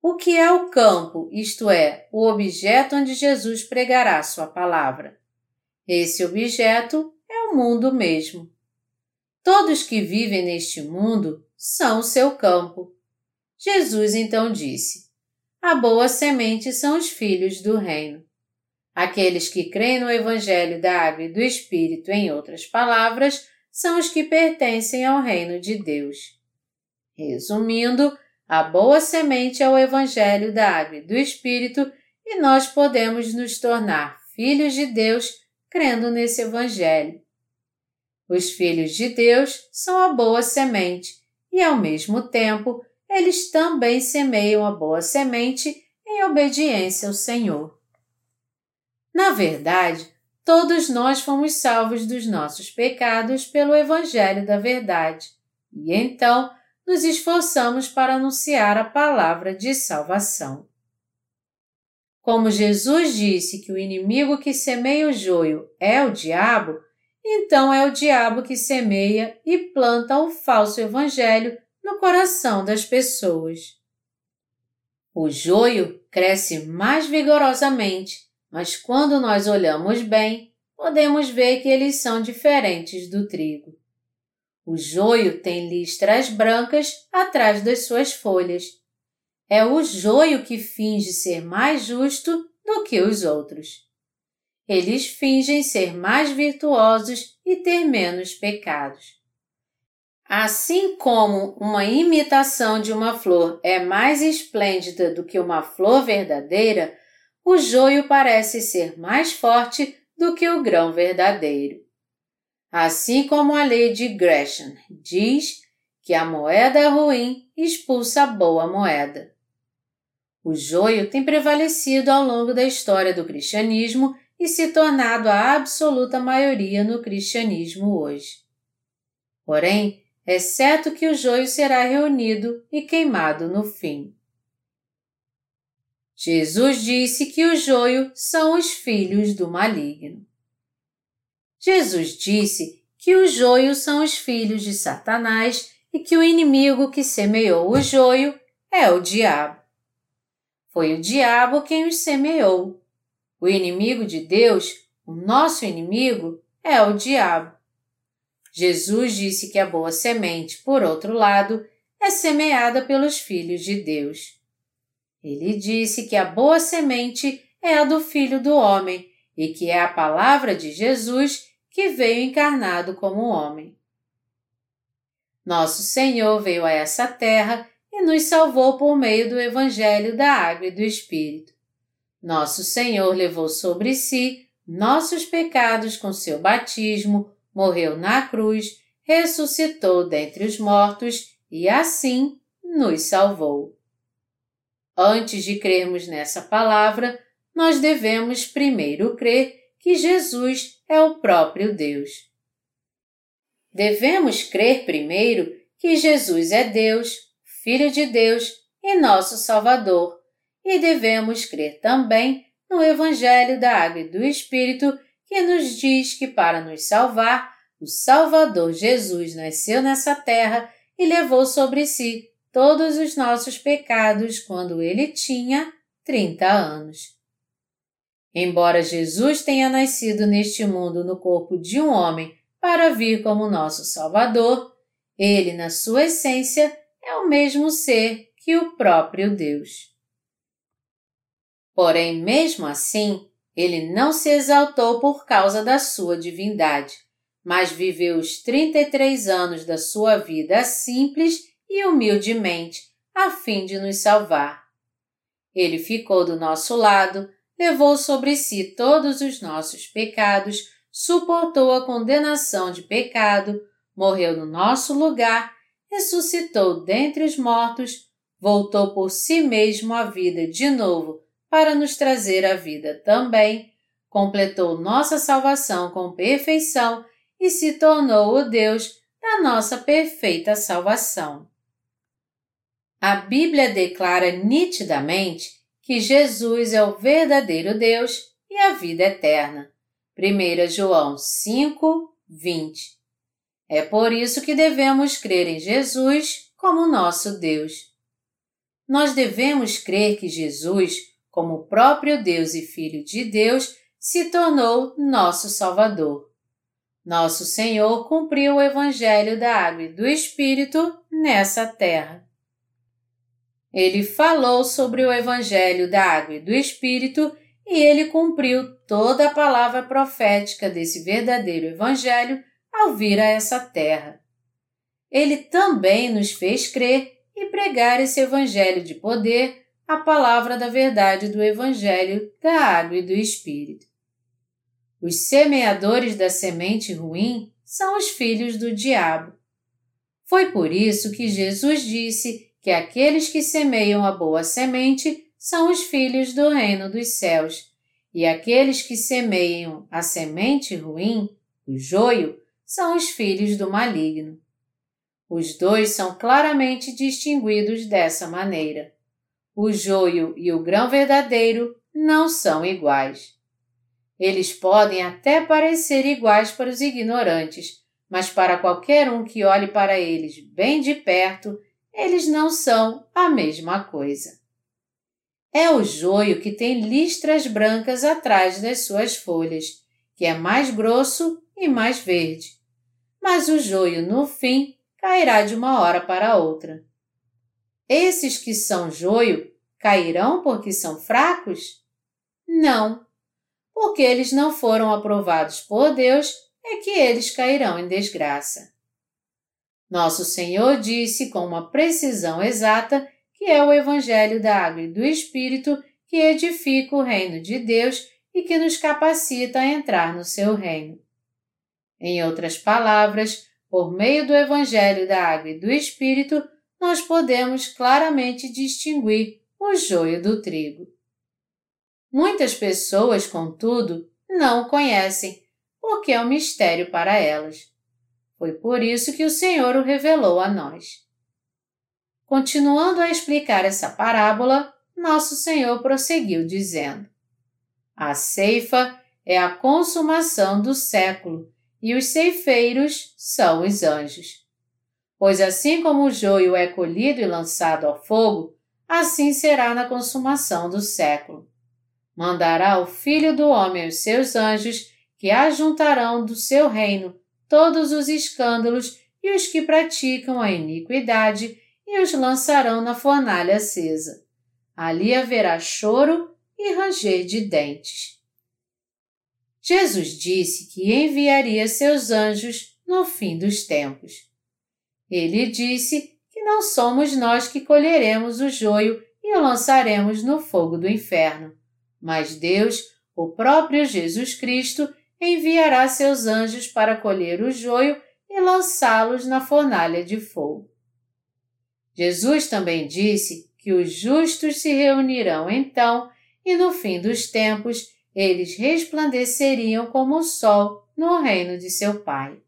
[SPEAKER 1] O que é o campo, isto é, o objeto onde Jesus pregará sua palavra? Esse objeto é o mundo mesmo. Todos que vivem neste mundo são o seu campo. Jesus então disse: A boa semente são os filhos do reino. Aqueles que creem no Evangelho da Água e do Espírito, em outras palavras, são os que pertencem ao reino de Deus. Resumindo, a boa semente é o Evangelho da Água e do Espírito e nós podemos nos tornar filhos de Deus crendo nesse Evangelho. Os filhos de Deus são a boa semente e, ao mesmo tempo, eles também semeiam a boa semente em obediência ao Senhor. Na verdade, todos nós fomos salvos dos nossos pecados pelo Evangelho da Verdade, e então nos esforçamos para anunciar a palavra de salvação. Como Jesus disse que o inimigo que semeia o joio é o diabo, então é o diabo que semeia e planta o falso evangelho no coração das pessoas. O joio cresce mais vigorosamente, mas quando nós olhamos bem, podemos ver que eles são diferentes do trigo. O joio tem listras brancas atrás das suas folhas. É o joio que finge ser mais justo do que os outros. Eles fingem ser mais virtuosos e ter menos pecados. Assim como uma imitação de uma flor é mais esplêndida do que uma flor verdadeira, o joio parece ser mais forte do que o grão verdadeiro. Assim como a lei de Gresham diz que a moeda ruim expulsa a boa moeda. O joio tem prevalecido ao longo da história do cristianismo e se tornado a absoluta maioria no cristianismo hoje. Porém, exceto que o joio será reunido e queimado no fim. Jesus disse que o joio são os filhos do maligno. Jesus disse que o joio são os filhos de Satanás e que o inimigo que semeou o joio é o diabo. Foi o diabo quem os semeou. O inimigo de Deus, o nosso inimigo, é o diabo. Jesus disse que a boa semente, por outro lado, é semeada pelos filhos de Deus. Ele disse que a boa semente é a do Filho do Homem e que é a palavra de Jesus que veio encarnado como homem. Nosso Senhor veio a essa terra e nos salvou por meio do Evangelho da Água e do Espírito. Nosso Senhor levou sobre si nossos pecados com seu batismo, morreu na cruz, ressuscitou dentre os mortos e assim nos salvou. Antes de crermos nessa palavra, nós devemos primeiro crer que Jesus é o próprio Deus. Devemos crer primeiro que Jesus é Deus, Filho de Deus e nosso Salvador, e devemos crer também no Evangelho da Água e do Espírito que nos diz que para nos salvar, o Salvador Jesus nasceu nessa terra e levou sobre si todos os nossos pecados quando ele tinha 30 anos. Embora Jesus tenha nascido neste mundo no corpo de um homem para vir como nosso Salvador, ele, na sua essência, é o mesmo ser que o próprio Deus. Porém, mesmo assim, ele não se exaltou por causa da sua divindade, mas viveu os 33 anos da sua vida simples e humildemente, a fim de nos salvar. Ele ficou do nosso lado, levou sobre si todos os nossos pecados, suportou a condenação de pecado, morreu no nosso lugar, ressuscitou dentre os mortos, voltou por si mesmo à vida de novo para nos trazer a vida também, completou nossa salvação com perfeição e se tornou o Deus da nossa perfeita salvação. A Bíblia declara nitidamente que Jesus é o verdadeiro Deus e a vida eterna. 1 João 5, 20. É por isso que devemos crer em Jesus como nosso Deus. Nós devemos crer que Jesus como próprio Deus e Filho de Deus, se tornou nosso Salvador. Nosso Senhor cumpriu o Evangelho da Água e do Espírito nessa terra. Ele falou sobre o Evangelho da Água e do Espírito e ele cumpriu toda a palavra profética desse verdadeiro Evangelho ao vir a essa terra. Ele também nos fez crer e pregar esse Evangelho de poder a palavra da verdade do Evangelho da Água e do Espírito. Os semeadores da semente ruim são os filhos do diabo. Foi por isso que Jesus disse que aqueles que semeiam a boa semente são os filhos do reino dos céus, e aqueles que semeiam a semente ruim, o joio, são os filhos do maligno. Os dois são claramente distinguidos dessa maneira o joio e o grão verdadeiro não são iguais. Eles podem até parecer iguais para os ignorantes, mas para qualquer um que olhe para eles bem de perto, eles não são a mesma coisa. É o joio que tem listras brancas atrás das suas folhas, que é mais grosso e mais verde. Mas o joio, no fim, cairá de uma hora para outra. Esses que são joio cairão porque são fracos? Não. Porque eles não foram aprovados por Deus, é que eles cairão em desgraça. Nosso Senhor disse com uma precisão exata que é o Evangelho da Água e do Espírito que edifica o reino de Deus e que nos capacita a entrar no seu reino. Em outras palavras, por meio do Evangelho da Água e do Espírito, nós podemos claramente distinguir o joio do trigo. Muitas pessoas, contudo, não o conhecem, porque é um mistério para elas. Foi por isso que o Senhor o revelou a nós. Continuando a explicar essa parábola, nosso Senhor prosseguiu dizendo: A ceifa é a consumação do século e os ceifeiros são os anjos. Pois assim como o joio é colhido e lançado ao fogo, assim será na consumação do século. Mandará o Filho do Homem os seus anjos, que ajuntarão do seu reino todos os escândalos e os que praticam a iniquidade e os lançarão na fornalha acesa. Ali haverá choro e ranger de dentes. Jesus disse que enviaria seus anjos no fim dos tempos. Ele disse que não somos nós que colheremos o joio e o lançaremos no fogo do inferno, mas Deus, o próprio Jesus Cristo, enviará seus anjos para colher o joio e lançá-los na fornalha de fogo. Jesus também disse que os justos se reunirão então e no fim dos tempos eles resplandeceriam como o sol no reino de seu Pai.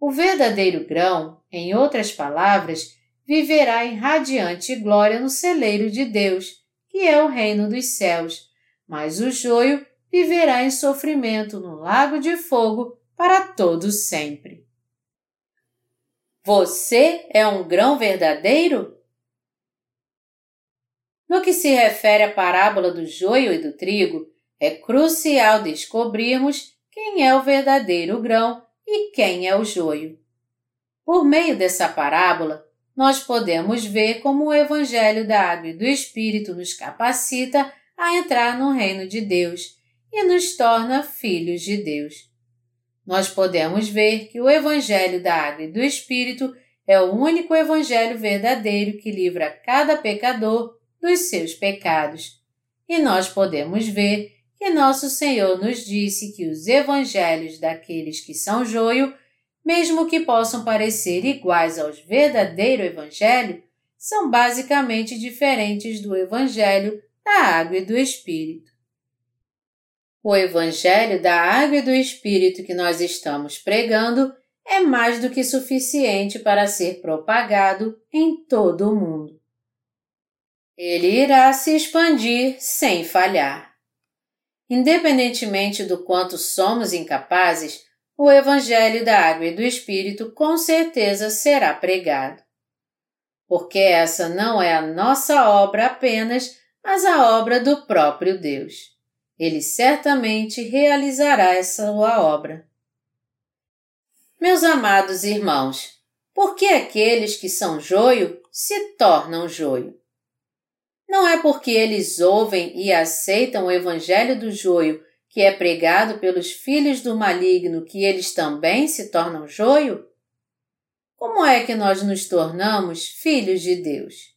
[SPEAKER 1] O verdadeiro grão, em outras palavras, viverá em radiante glória no celeiro de Deus, que é o reino dos céus, mas o joio viverá em sofrimento no lago de fogo para todo sempre. Você é um grão verdadeiro? No que se refere à parábola do joio e do trigo, é crucial descobrirmos quem é o verdadeiro grão e quem é o joio. Por meio dessa parábola, nós podemos ver como o Evangelho da Água e do Espírito nos capacita a entrar no reino de Deus e nos torna filhos de Deus nós podemos ver que o Evangelho da Água e do Espírito é o único Evangelho verdadeiro que livra cada pecador dos seus pecados. E nós podemos ver que nosso Senhor nos disse que os Evangelhos daqueles que são joio, mesmo que possam parecer iguais aos verdadeiro Evangelho, são basicamente diferentes do Evangelho da Água e do Espírito. O Evangelho da Água e do Espírito que nós estamos pregando é mais do que suficiente para ser propagado em todo o mundo. Ele irá se expandir sem falhar. Independentemente do quanto somos incapazes, o Evangelho da Água e do Espírito com certeza será pregado. Porque essa não é a nossa obra apenas, mas a obra do próprio Deus ele certamente realizará essa sua obra. Meus amados irmãos, por que aqueles que são joio se tornam joio? Não é porque eles ouvem e aceitam o evangelho do joio que é pregado pelos filhos do maligno que eles também se tornam joio? Como é que nós nos tornamos filhos de Deus?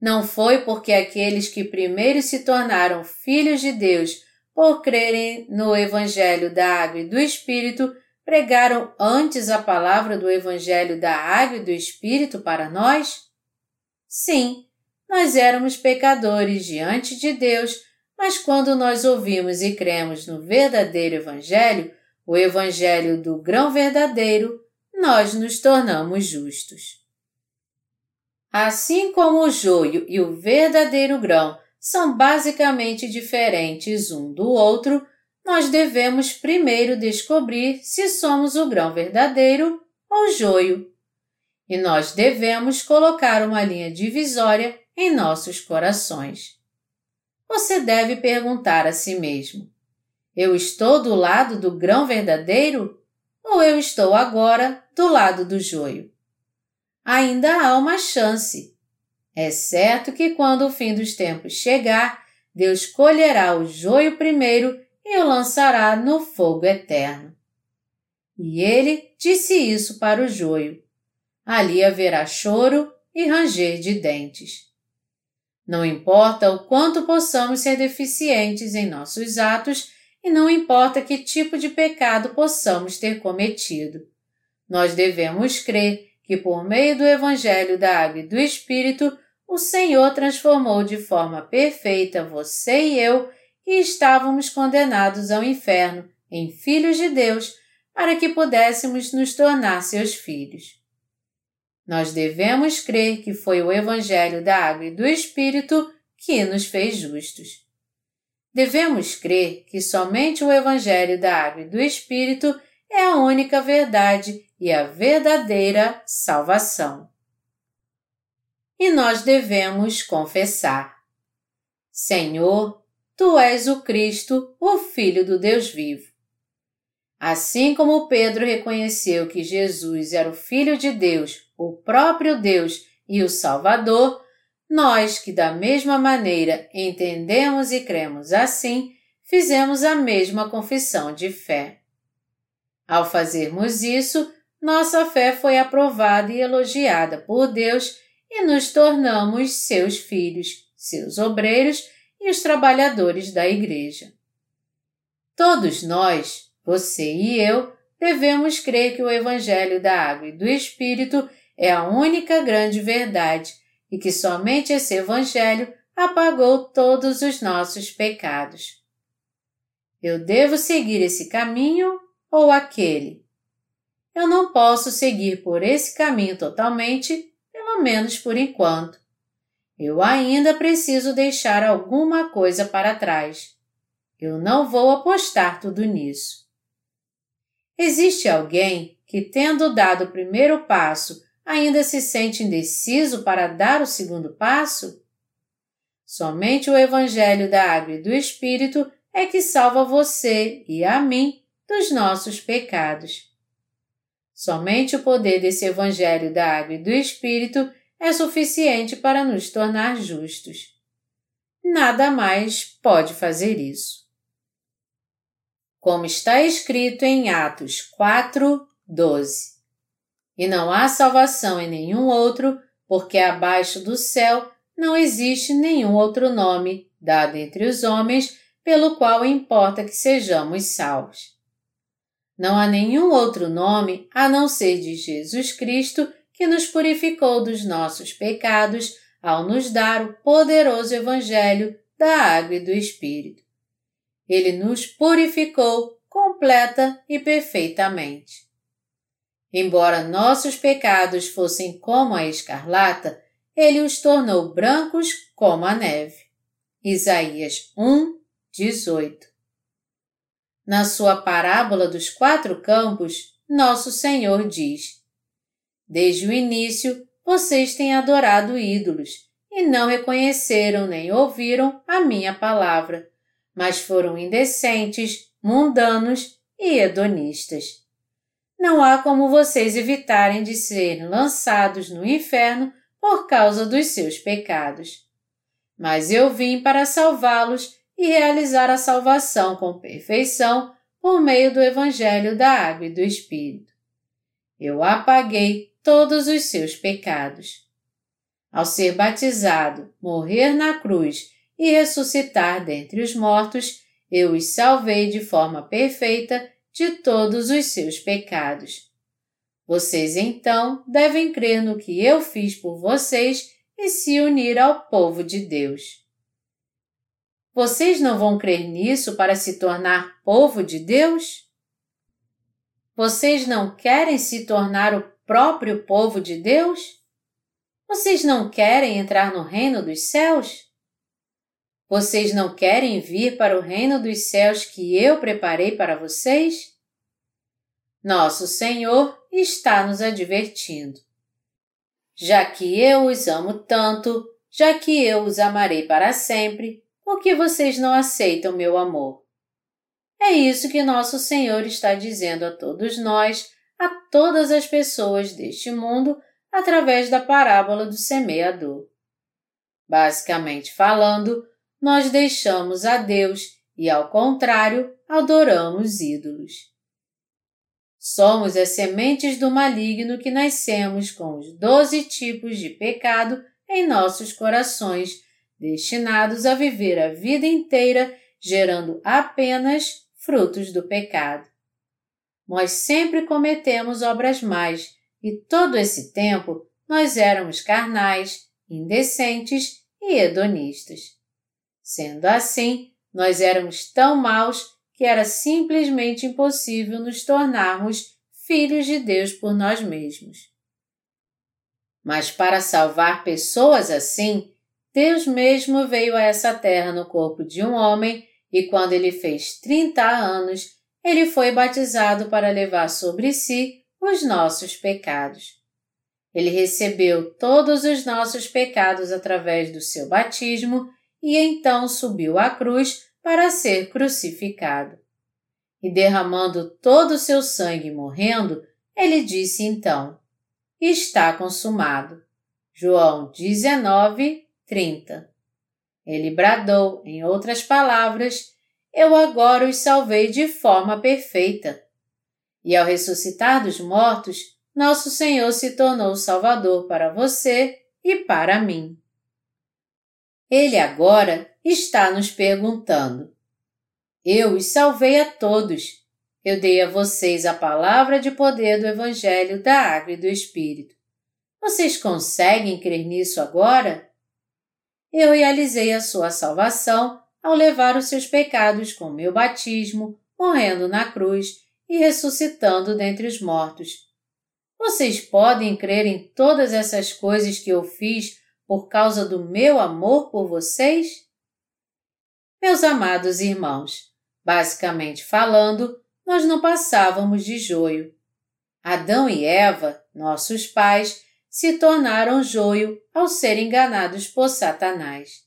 [SPEAKER 1] Não foi porque aqueles que primeiro se tornaram filhos de Deus por crerem no Evangelho da Água e do Espírito pregaram antes a palavra do Evangelho da Água e do Espírito para nós? Sim, nós éramos pecadores diante de Deus, mas quando nós ouvimos e cremos no verdadeiro Evangelho, o Evangelho do grão verdadeiro, nós nos tornamos justos. Assim como o joio e o verdadeiro grão são basicamente diferentes um do outro, nós devemos primeiro descobrir se somos o grão verdadeiro ou joio. E nós devemos colocar uma linha divisória em nossos corações. Você deve perguntar a si mesmo: Eu estou do lado do grão verdadeiro ou eu estou agora do lado do joio? Ainda há uma chance. É certo que quando o fim dos tempos chegar, Deus colherá o joio primeiro e o lançará no fogo eterno. E ele disse isso para o joio. Ali haverá choro e ranger de dentes. Não importa o quanto possamos ser deficientes em nossos atos e não importa que tipo de pecado possamos ter cometido. Nós devemos crer que por meio do Evangelho da Água e do Espírito, o Senhor transformou de forma perfeita você e eu, que estávamos condenados ao inferno, em filhos de Deus, para que pudéssemos nos tornar seus filhos. Nós devemos crer que foi o Evangelho da Água e do Espírito que nos fez justos. Devemos crer que somente o Evangelho da Água e do Espírito é a única verdade e a verdadeira salvação. E nós devemos confessar: Senhor, tu és o Cristo, o Filho do Deus vivo. Assim como Pedro reconheceu que Jesus era o Filho de Deus, o próprio Deus e o Salvador, nós que da mesma maneira entendemos e cremos assim, fizemos a mesma confissão de fé. Ao fazermos isso, nossa fé foi aprovada e elogiada por Deus e nos tornamos seus filhos, seus obreiros e os trabalhadores da Igreja. Todos nós, você e eu, devemos crer que o Evangelho da Água e do Espírito é a única grande verdade e que somente esse Evangelho apagou todos os nossos pecados. Eu devo seguir esse caminho ou aquele? Eu não posso seguir por esse caminho totalmente, pelo menos por enquanto. Eu ainda preciso deixar alguma coisa para trás. Eu não vou apostar tudo nisso. Existe alguém que, tendo dado o primeiro passo, ainda se sente indeciso para dar o segundo passo? Somente o Evangelho da Água e do Espírito é que salva você e a mim dos nossos pecados. Somente o poder desse Evangelho da Água e do Espírito é suficiente para nos tornar justos. Nada mais pode fazer isso. Como está escrito em Atos 4, 12. E não há salvação em nenhum outro, porque abaixo do céu não existe nenhum outro nome dado entre os homens pelo qual importa que sejamos salvos. Não há nenhum outro nome a não ser de Jesus Cristo que nos purificou dos nossos pecados ao nos dar o poderoso Evangelho da água e do Espírito. Ele nos purificou completa e perfeitamente. Embora nossos pecados fossem como a escarlata, ele os tornou brancos como a neve. Isaías 1, 18 na sua parábola dos quatro campos, nosso Senhor diz: Desde o início, vocês têm adorado ídolos e não reconheceram nem ouviram a minha palavra, mas foram indecentes, mundanos e hedonistas. Não há como vocês evitarem de serem lançados no inferno por causa dos seus pecados. Mas eu vim para salvá-los e realizar a salvação com perfeição por meio do Evangelho da Água e do Espírito. Eu apaguei todos os seus pecados. Ao ser batizado, morrer na cruz e ressuscitar dentre os mortos, eu os salvei de forma perfeita de todos os seus pecados. Vocês então devem crer no que eu fiz por vocês e se unir ao povo de Deus. Vocês não vão crer nisso para se tornar povo de Deus? Vocês não querem se tornar o próprio povo de Deus? Vocês não querem entrar no reino dos céus? Vocês não querem vir para o reino dos céus que eu preparei para vocês? Nosso Senhor está nos advertindo. Já que eu os amo tanto, já que eu os amarei para sempre, por que vocês não aceitam meu amor? É isso que nosso Senhor está dizendo a todos nós, a todas as pessoas deste mundo, através da parábola do semeador. Basicamente falando, nós deixamos a Deus e, ao contrário, adoramos ídolos. Somos as sementes do maligno que nascemos com os doze tipos de pecado em nossos corações destinados a viver a vida inteira gerando apenas frutos do pecado. Nós sempre cometemos obras más e todo esse tempo nós éramos carnais, indecentes e hedonistas. Sendo assim, nós éramos tão maus que era simplesmente impossível nos tornarmos filhos de Deus por nós mesmos. Mas para salvar pessoas assim, Deus mesmo veio a essa terra no corpo de um homem e quando ele fez 30 anos, ele foi batizado para levar sobre si os nossos pecados. Ele recebeu todos os nossos pecados através do seu batismo e então subiu à cruz para ser crucificado. E derramando todo o seu sangue morrendo, ele disse então: Está consumado. João 19, 30. Ele bradou, em outras palavras, Eu agora os salvei de forma perfeita. E ao ressuscitar dos mortos, nosso Senhor se tornou Salvador para você e para mim. Ele agora está nos perguntando: Eu os salvei a todos. Eu dei a vocês a palavra de poder do Evangelho da Água e do Espírito. Vocês conseguem crer nisso agora? Eu realizei a sua salvação ao levar os seus pecados com meu batismo, morrendo na cruz e ressuscitando dentre os mortos vocês podem crer em todas essas coisas que eu fiz por causa do meu amor por vocês? Meus amados irmãos, basicamente falando, nós não passávamos de joio. Adão e Eva, nossos pais, se tornaram joio ao serem enganados por Satanás.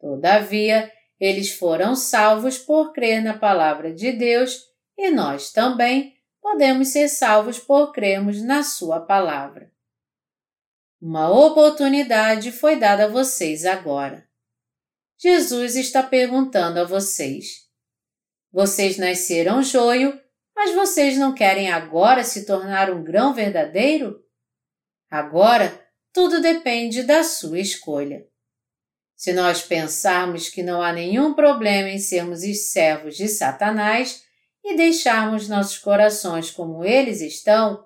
[SPEAKER 1] Todavia, eles foram salvos por crer na palavra de Deus e nós também podemos ser salvos por crermos na Sua palavra. Uma oportunidade foi dada a vocês agora. Jesus está perguntando a vocês: Vocês nasceram joio, mas vocês não querem agora se tornar um grão verdadeiro? Agora, tudo depende da sua escolha. Se nós pensarmos que não há nenhum problema em sermos os servos de Satanás, e deixarmos nossos corações como eles estão,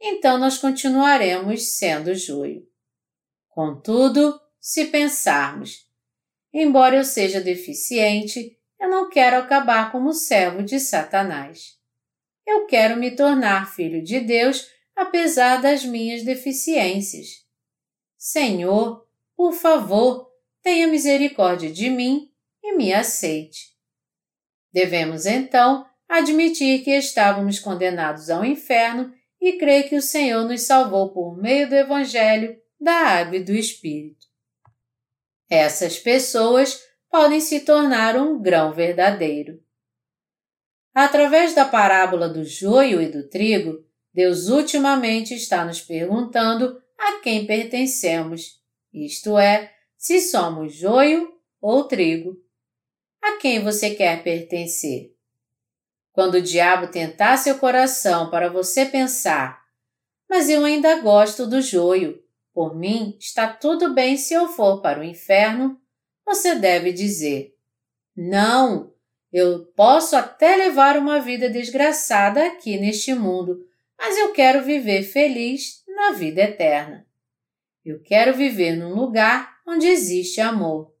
[SPEAKER 1] então nós continuaremos sendo joio. Contudo, se pensarmos, embora eu seja deficiente, eu não quero acabar como servo de Satanás. Eu quero me tornar filho de Deus apesar das minhas deficiências. Senhor, por favor, tenha misericórdia de mim e me aceite. Devemos então admitir que estávamos condenados ao inferno e crer que o Senhor nos salvou por meio do Evangelho, da água e do Espírito. Essas pessoas podem se tornar um grão verdadeiro. Através da parábola do joio e do trigo, Deus ultimamente está nos perguntando a quem pertencemos, isto é, se somos joio ou trigo. A quem você quer pertencer? Quando o diabo tentar seu coração para você pensar, mas eu ainda gosto do joio, por mim está tudo bem se eu for para o inferno, você deve dizer: Não, eu posso até levar uma vida desgraçada aqui neste mundo, mas eu quero viver feliz na vida eterna. Eu quero viver num lugar onde existe amor.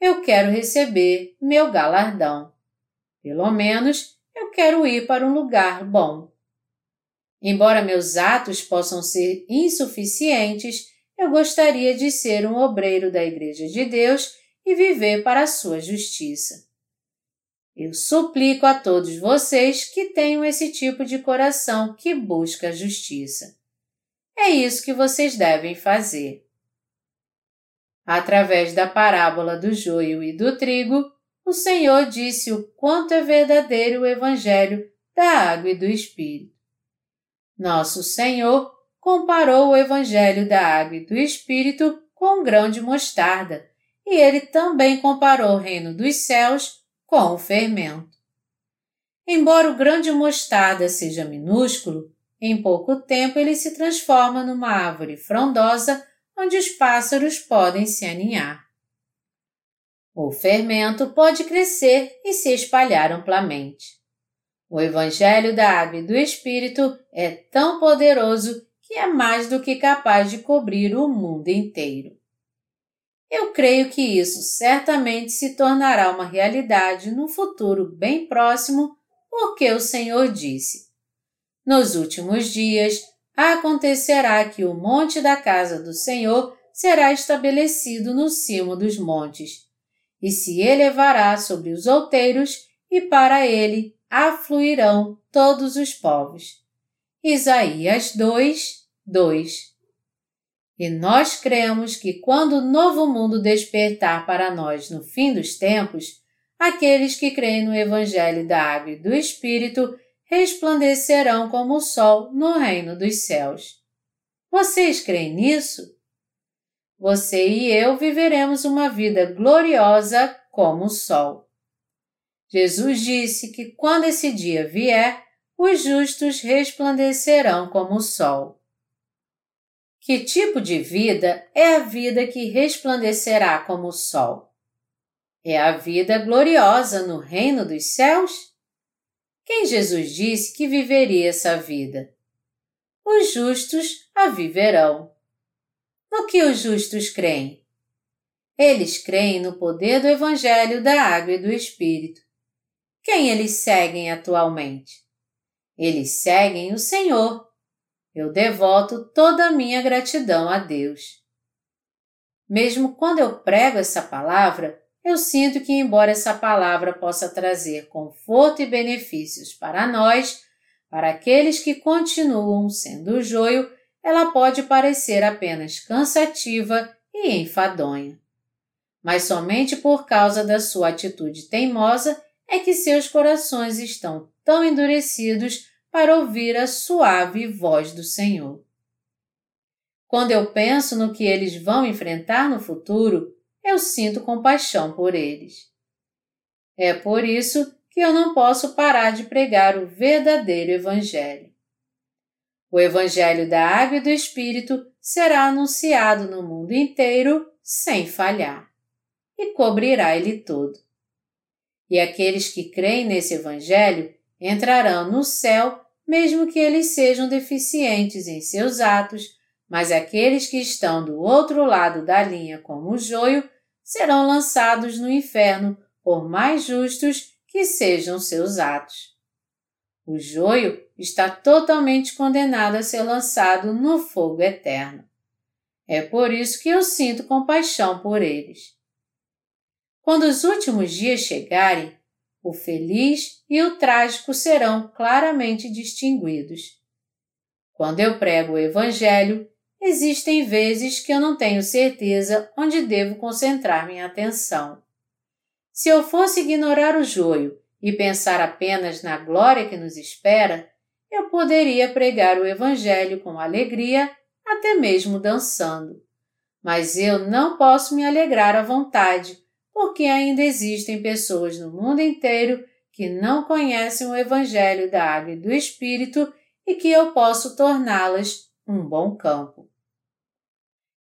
[SPEAKER 1] Eu quero receber meu galardão. Pelo menos eu quero ir para um lugar bom. Embora meus atos possam ser insuficientes, eu gostaria de ser um obreiro da Igreja de Deus e viver para a sua justiça. Eu suplico a todos vocês que tenham esse tipo de coração que busca a justiça. É isso que vocês devem fazer. Através da parábola do joio e do trigo, o Senhor disse o quanto é verdadeiro o Evangelho da água e do Espírito. Nosso Senhor comparou o Evangelho da água e do Espírito com um grão de mostarda, e ele também comparou o reino dos céus com o fermento. Embora o grão de mostarda seja minúsculo, em pouco tempo ele se transforma numa árvore frondosa onde os pássaros podem se aninhar. O fermento pode crescer e se espalhar amplamente. O Evangelho da Água e do Espírito é tão poderoso que é mais do que capaz de cobrir o mundo inteiro. Eu creio que isso certamente se tornará uma realidade no futuro bem próximo, porque o Senhor disse: Nos últimos dias acontecerá que o monte da casa do Senhor será estabelecido no cimo dos montes, e se elevará sobre os outeiros, e para ele afluirão todos os povos. Isaías 2, 2 e nós cremos que quando o novo mundo despertar para nós no fim dos tempos, aqueles que creem no Evangelho da Água e do Espírito resplandecerão como o sol no reino dos céus. Vocês creem nisso? Você e eu viveremos uma vida gloriosa como o sol. Jesus disse que quando esse dia vier, os justos resplandecerão como o sol. Que tipo de vida é a vida que resplandecerá como o sol? É a vida gloriosa no reino dos céus? Quem Jesus disse que viveria essa vida? Os justos a viverão. No que os justos creem? Eles creem no poder do Evangelho da Água e do Espírito. Quem eles seguem atualmente? Eles seguem o Senhor eu devoto toda a minha gratidão a Deus. Mesmo quando eu prego essa palavra, eu sinto que, embora essa palavra possa trazer conforto e benefícios para nós, para aqueles que continuam sendo o joio, ela pode parecer apenas cansativa e enfadonha. Mas somente por causa da sua atitude teimosa é que seus corações estão tão endurecidos para ouvir a suave voz do Senhor. Quando eu penso no que eles vão enfrentar no futuro, eu sinto compaixão por eles. É por isso que eu não posso parar de pregar o verdadeiro Evangelho. O Evangelho da Água e do Espírito será anunciado no mundo inteiro sem falhar, e cobrirá ele todo. E aqueles que creem nesse Evangelho entrarão no céu mesmo que eles sejam deficientes em seus atos, mas aqueles que estão do outro lado da linha como o joio serão lançados no inferno, por mais justos que sejam seus atos. O joio está totalmente condenado a ser lançado no fogo eterno. É por isso que eu sinto compaixão por eles. Quando os últimos dias chegarem, o feliz e o trágico serão claramente distinguidos. Quando eu prego o Evangelho, existem vezes que eu não tenho certeza onde devo concentrar minha atenção. Se eu fosse ignorar o joio e pensar apenas na glória que nos espera, eu poderia pregar o Evangelho com alegria, até mesmo dançando. Mas eu não posso me alegrar à vontade, porque ainda existem pessoas no mundo inteiro que não conhecem o Evangelho da Água e do Espírito e que eu posso torná-las um bom campo.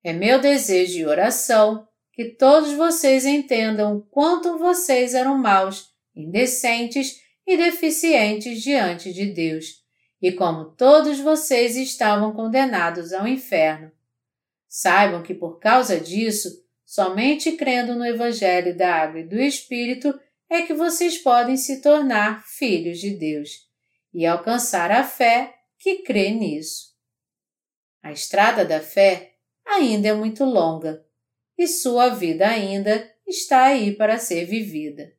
[SPEAKER 1] É meu desejo e oração que todos vocês entendam quanto vocês eram maus, indecentes e deficientes diante de Deus, e como todos vocês estavam condenados ao inferno. Saibam que por causa disso Somente crendo no Evangelho da Água e do Espírito é que vocês podem se tornar filhos de Deus e alcançar a fé que crê nisso. A estrada da fé ainda é muito longa e sua vida ainda está aí para ser vivida.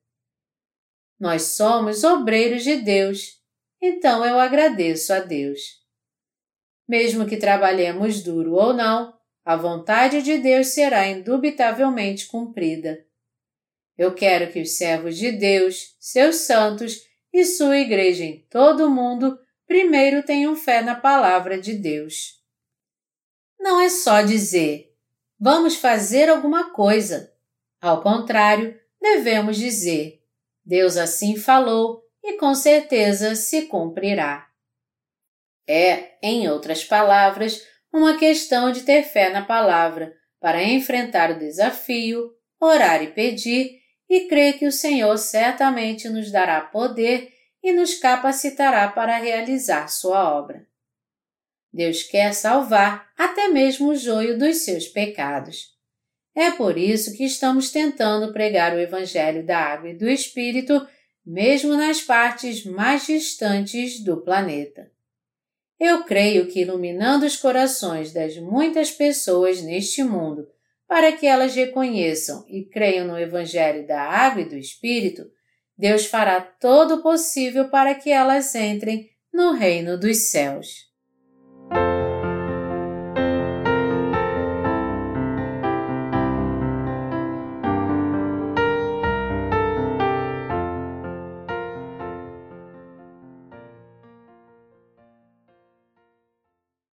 [SPEAKER 1] Nós somos obreiros de Deus, então eu agradeço a Deus. Mesmo que trabalhemos duro ou não, a vontade de Deus será indubitavelmente cumprida. Eu quero que os servos de Deus, seus santos e sua igreja em todo o mundo primeiro tenham fé na palavra de Deus. Não é só dizer, vamos fazer alguma coisa. Ao contrário, devemos dizer, Deus assim falou e com certeza se cumprirá. É, em outras palavras, uma questão de ter fé na palavra para enfrentar o desafio, orar e pedir e crer que o Senhor certamente nos dará poder e nos capacitará para realizar sua obra. Deus quer salvar até mesmo o joio dos seus pecados. É por isso que estamos tentando pregar o Evangelho da Água e do Espírito, mesmo nas partes mais distantes do planeta. Eu creio que iluminando os corações das muitas pessoas neste mundo, para que elas reconheçam e creiam no Evangelho da Água e do Espírito, Deus fará todo o possível para que elas entrem no reino dos céus.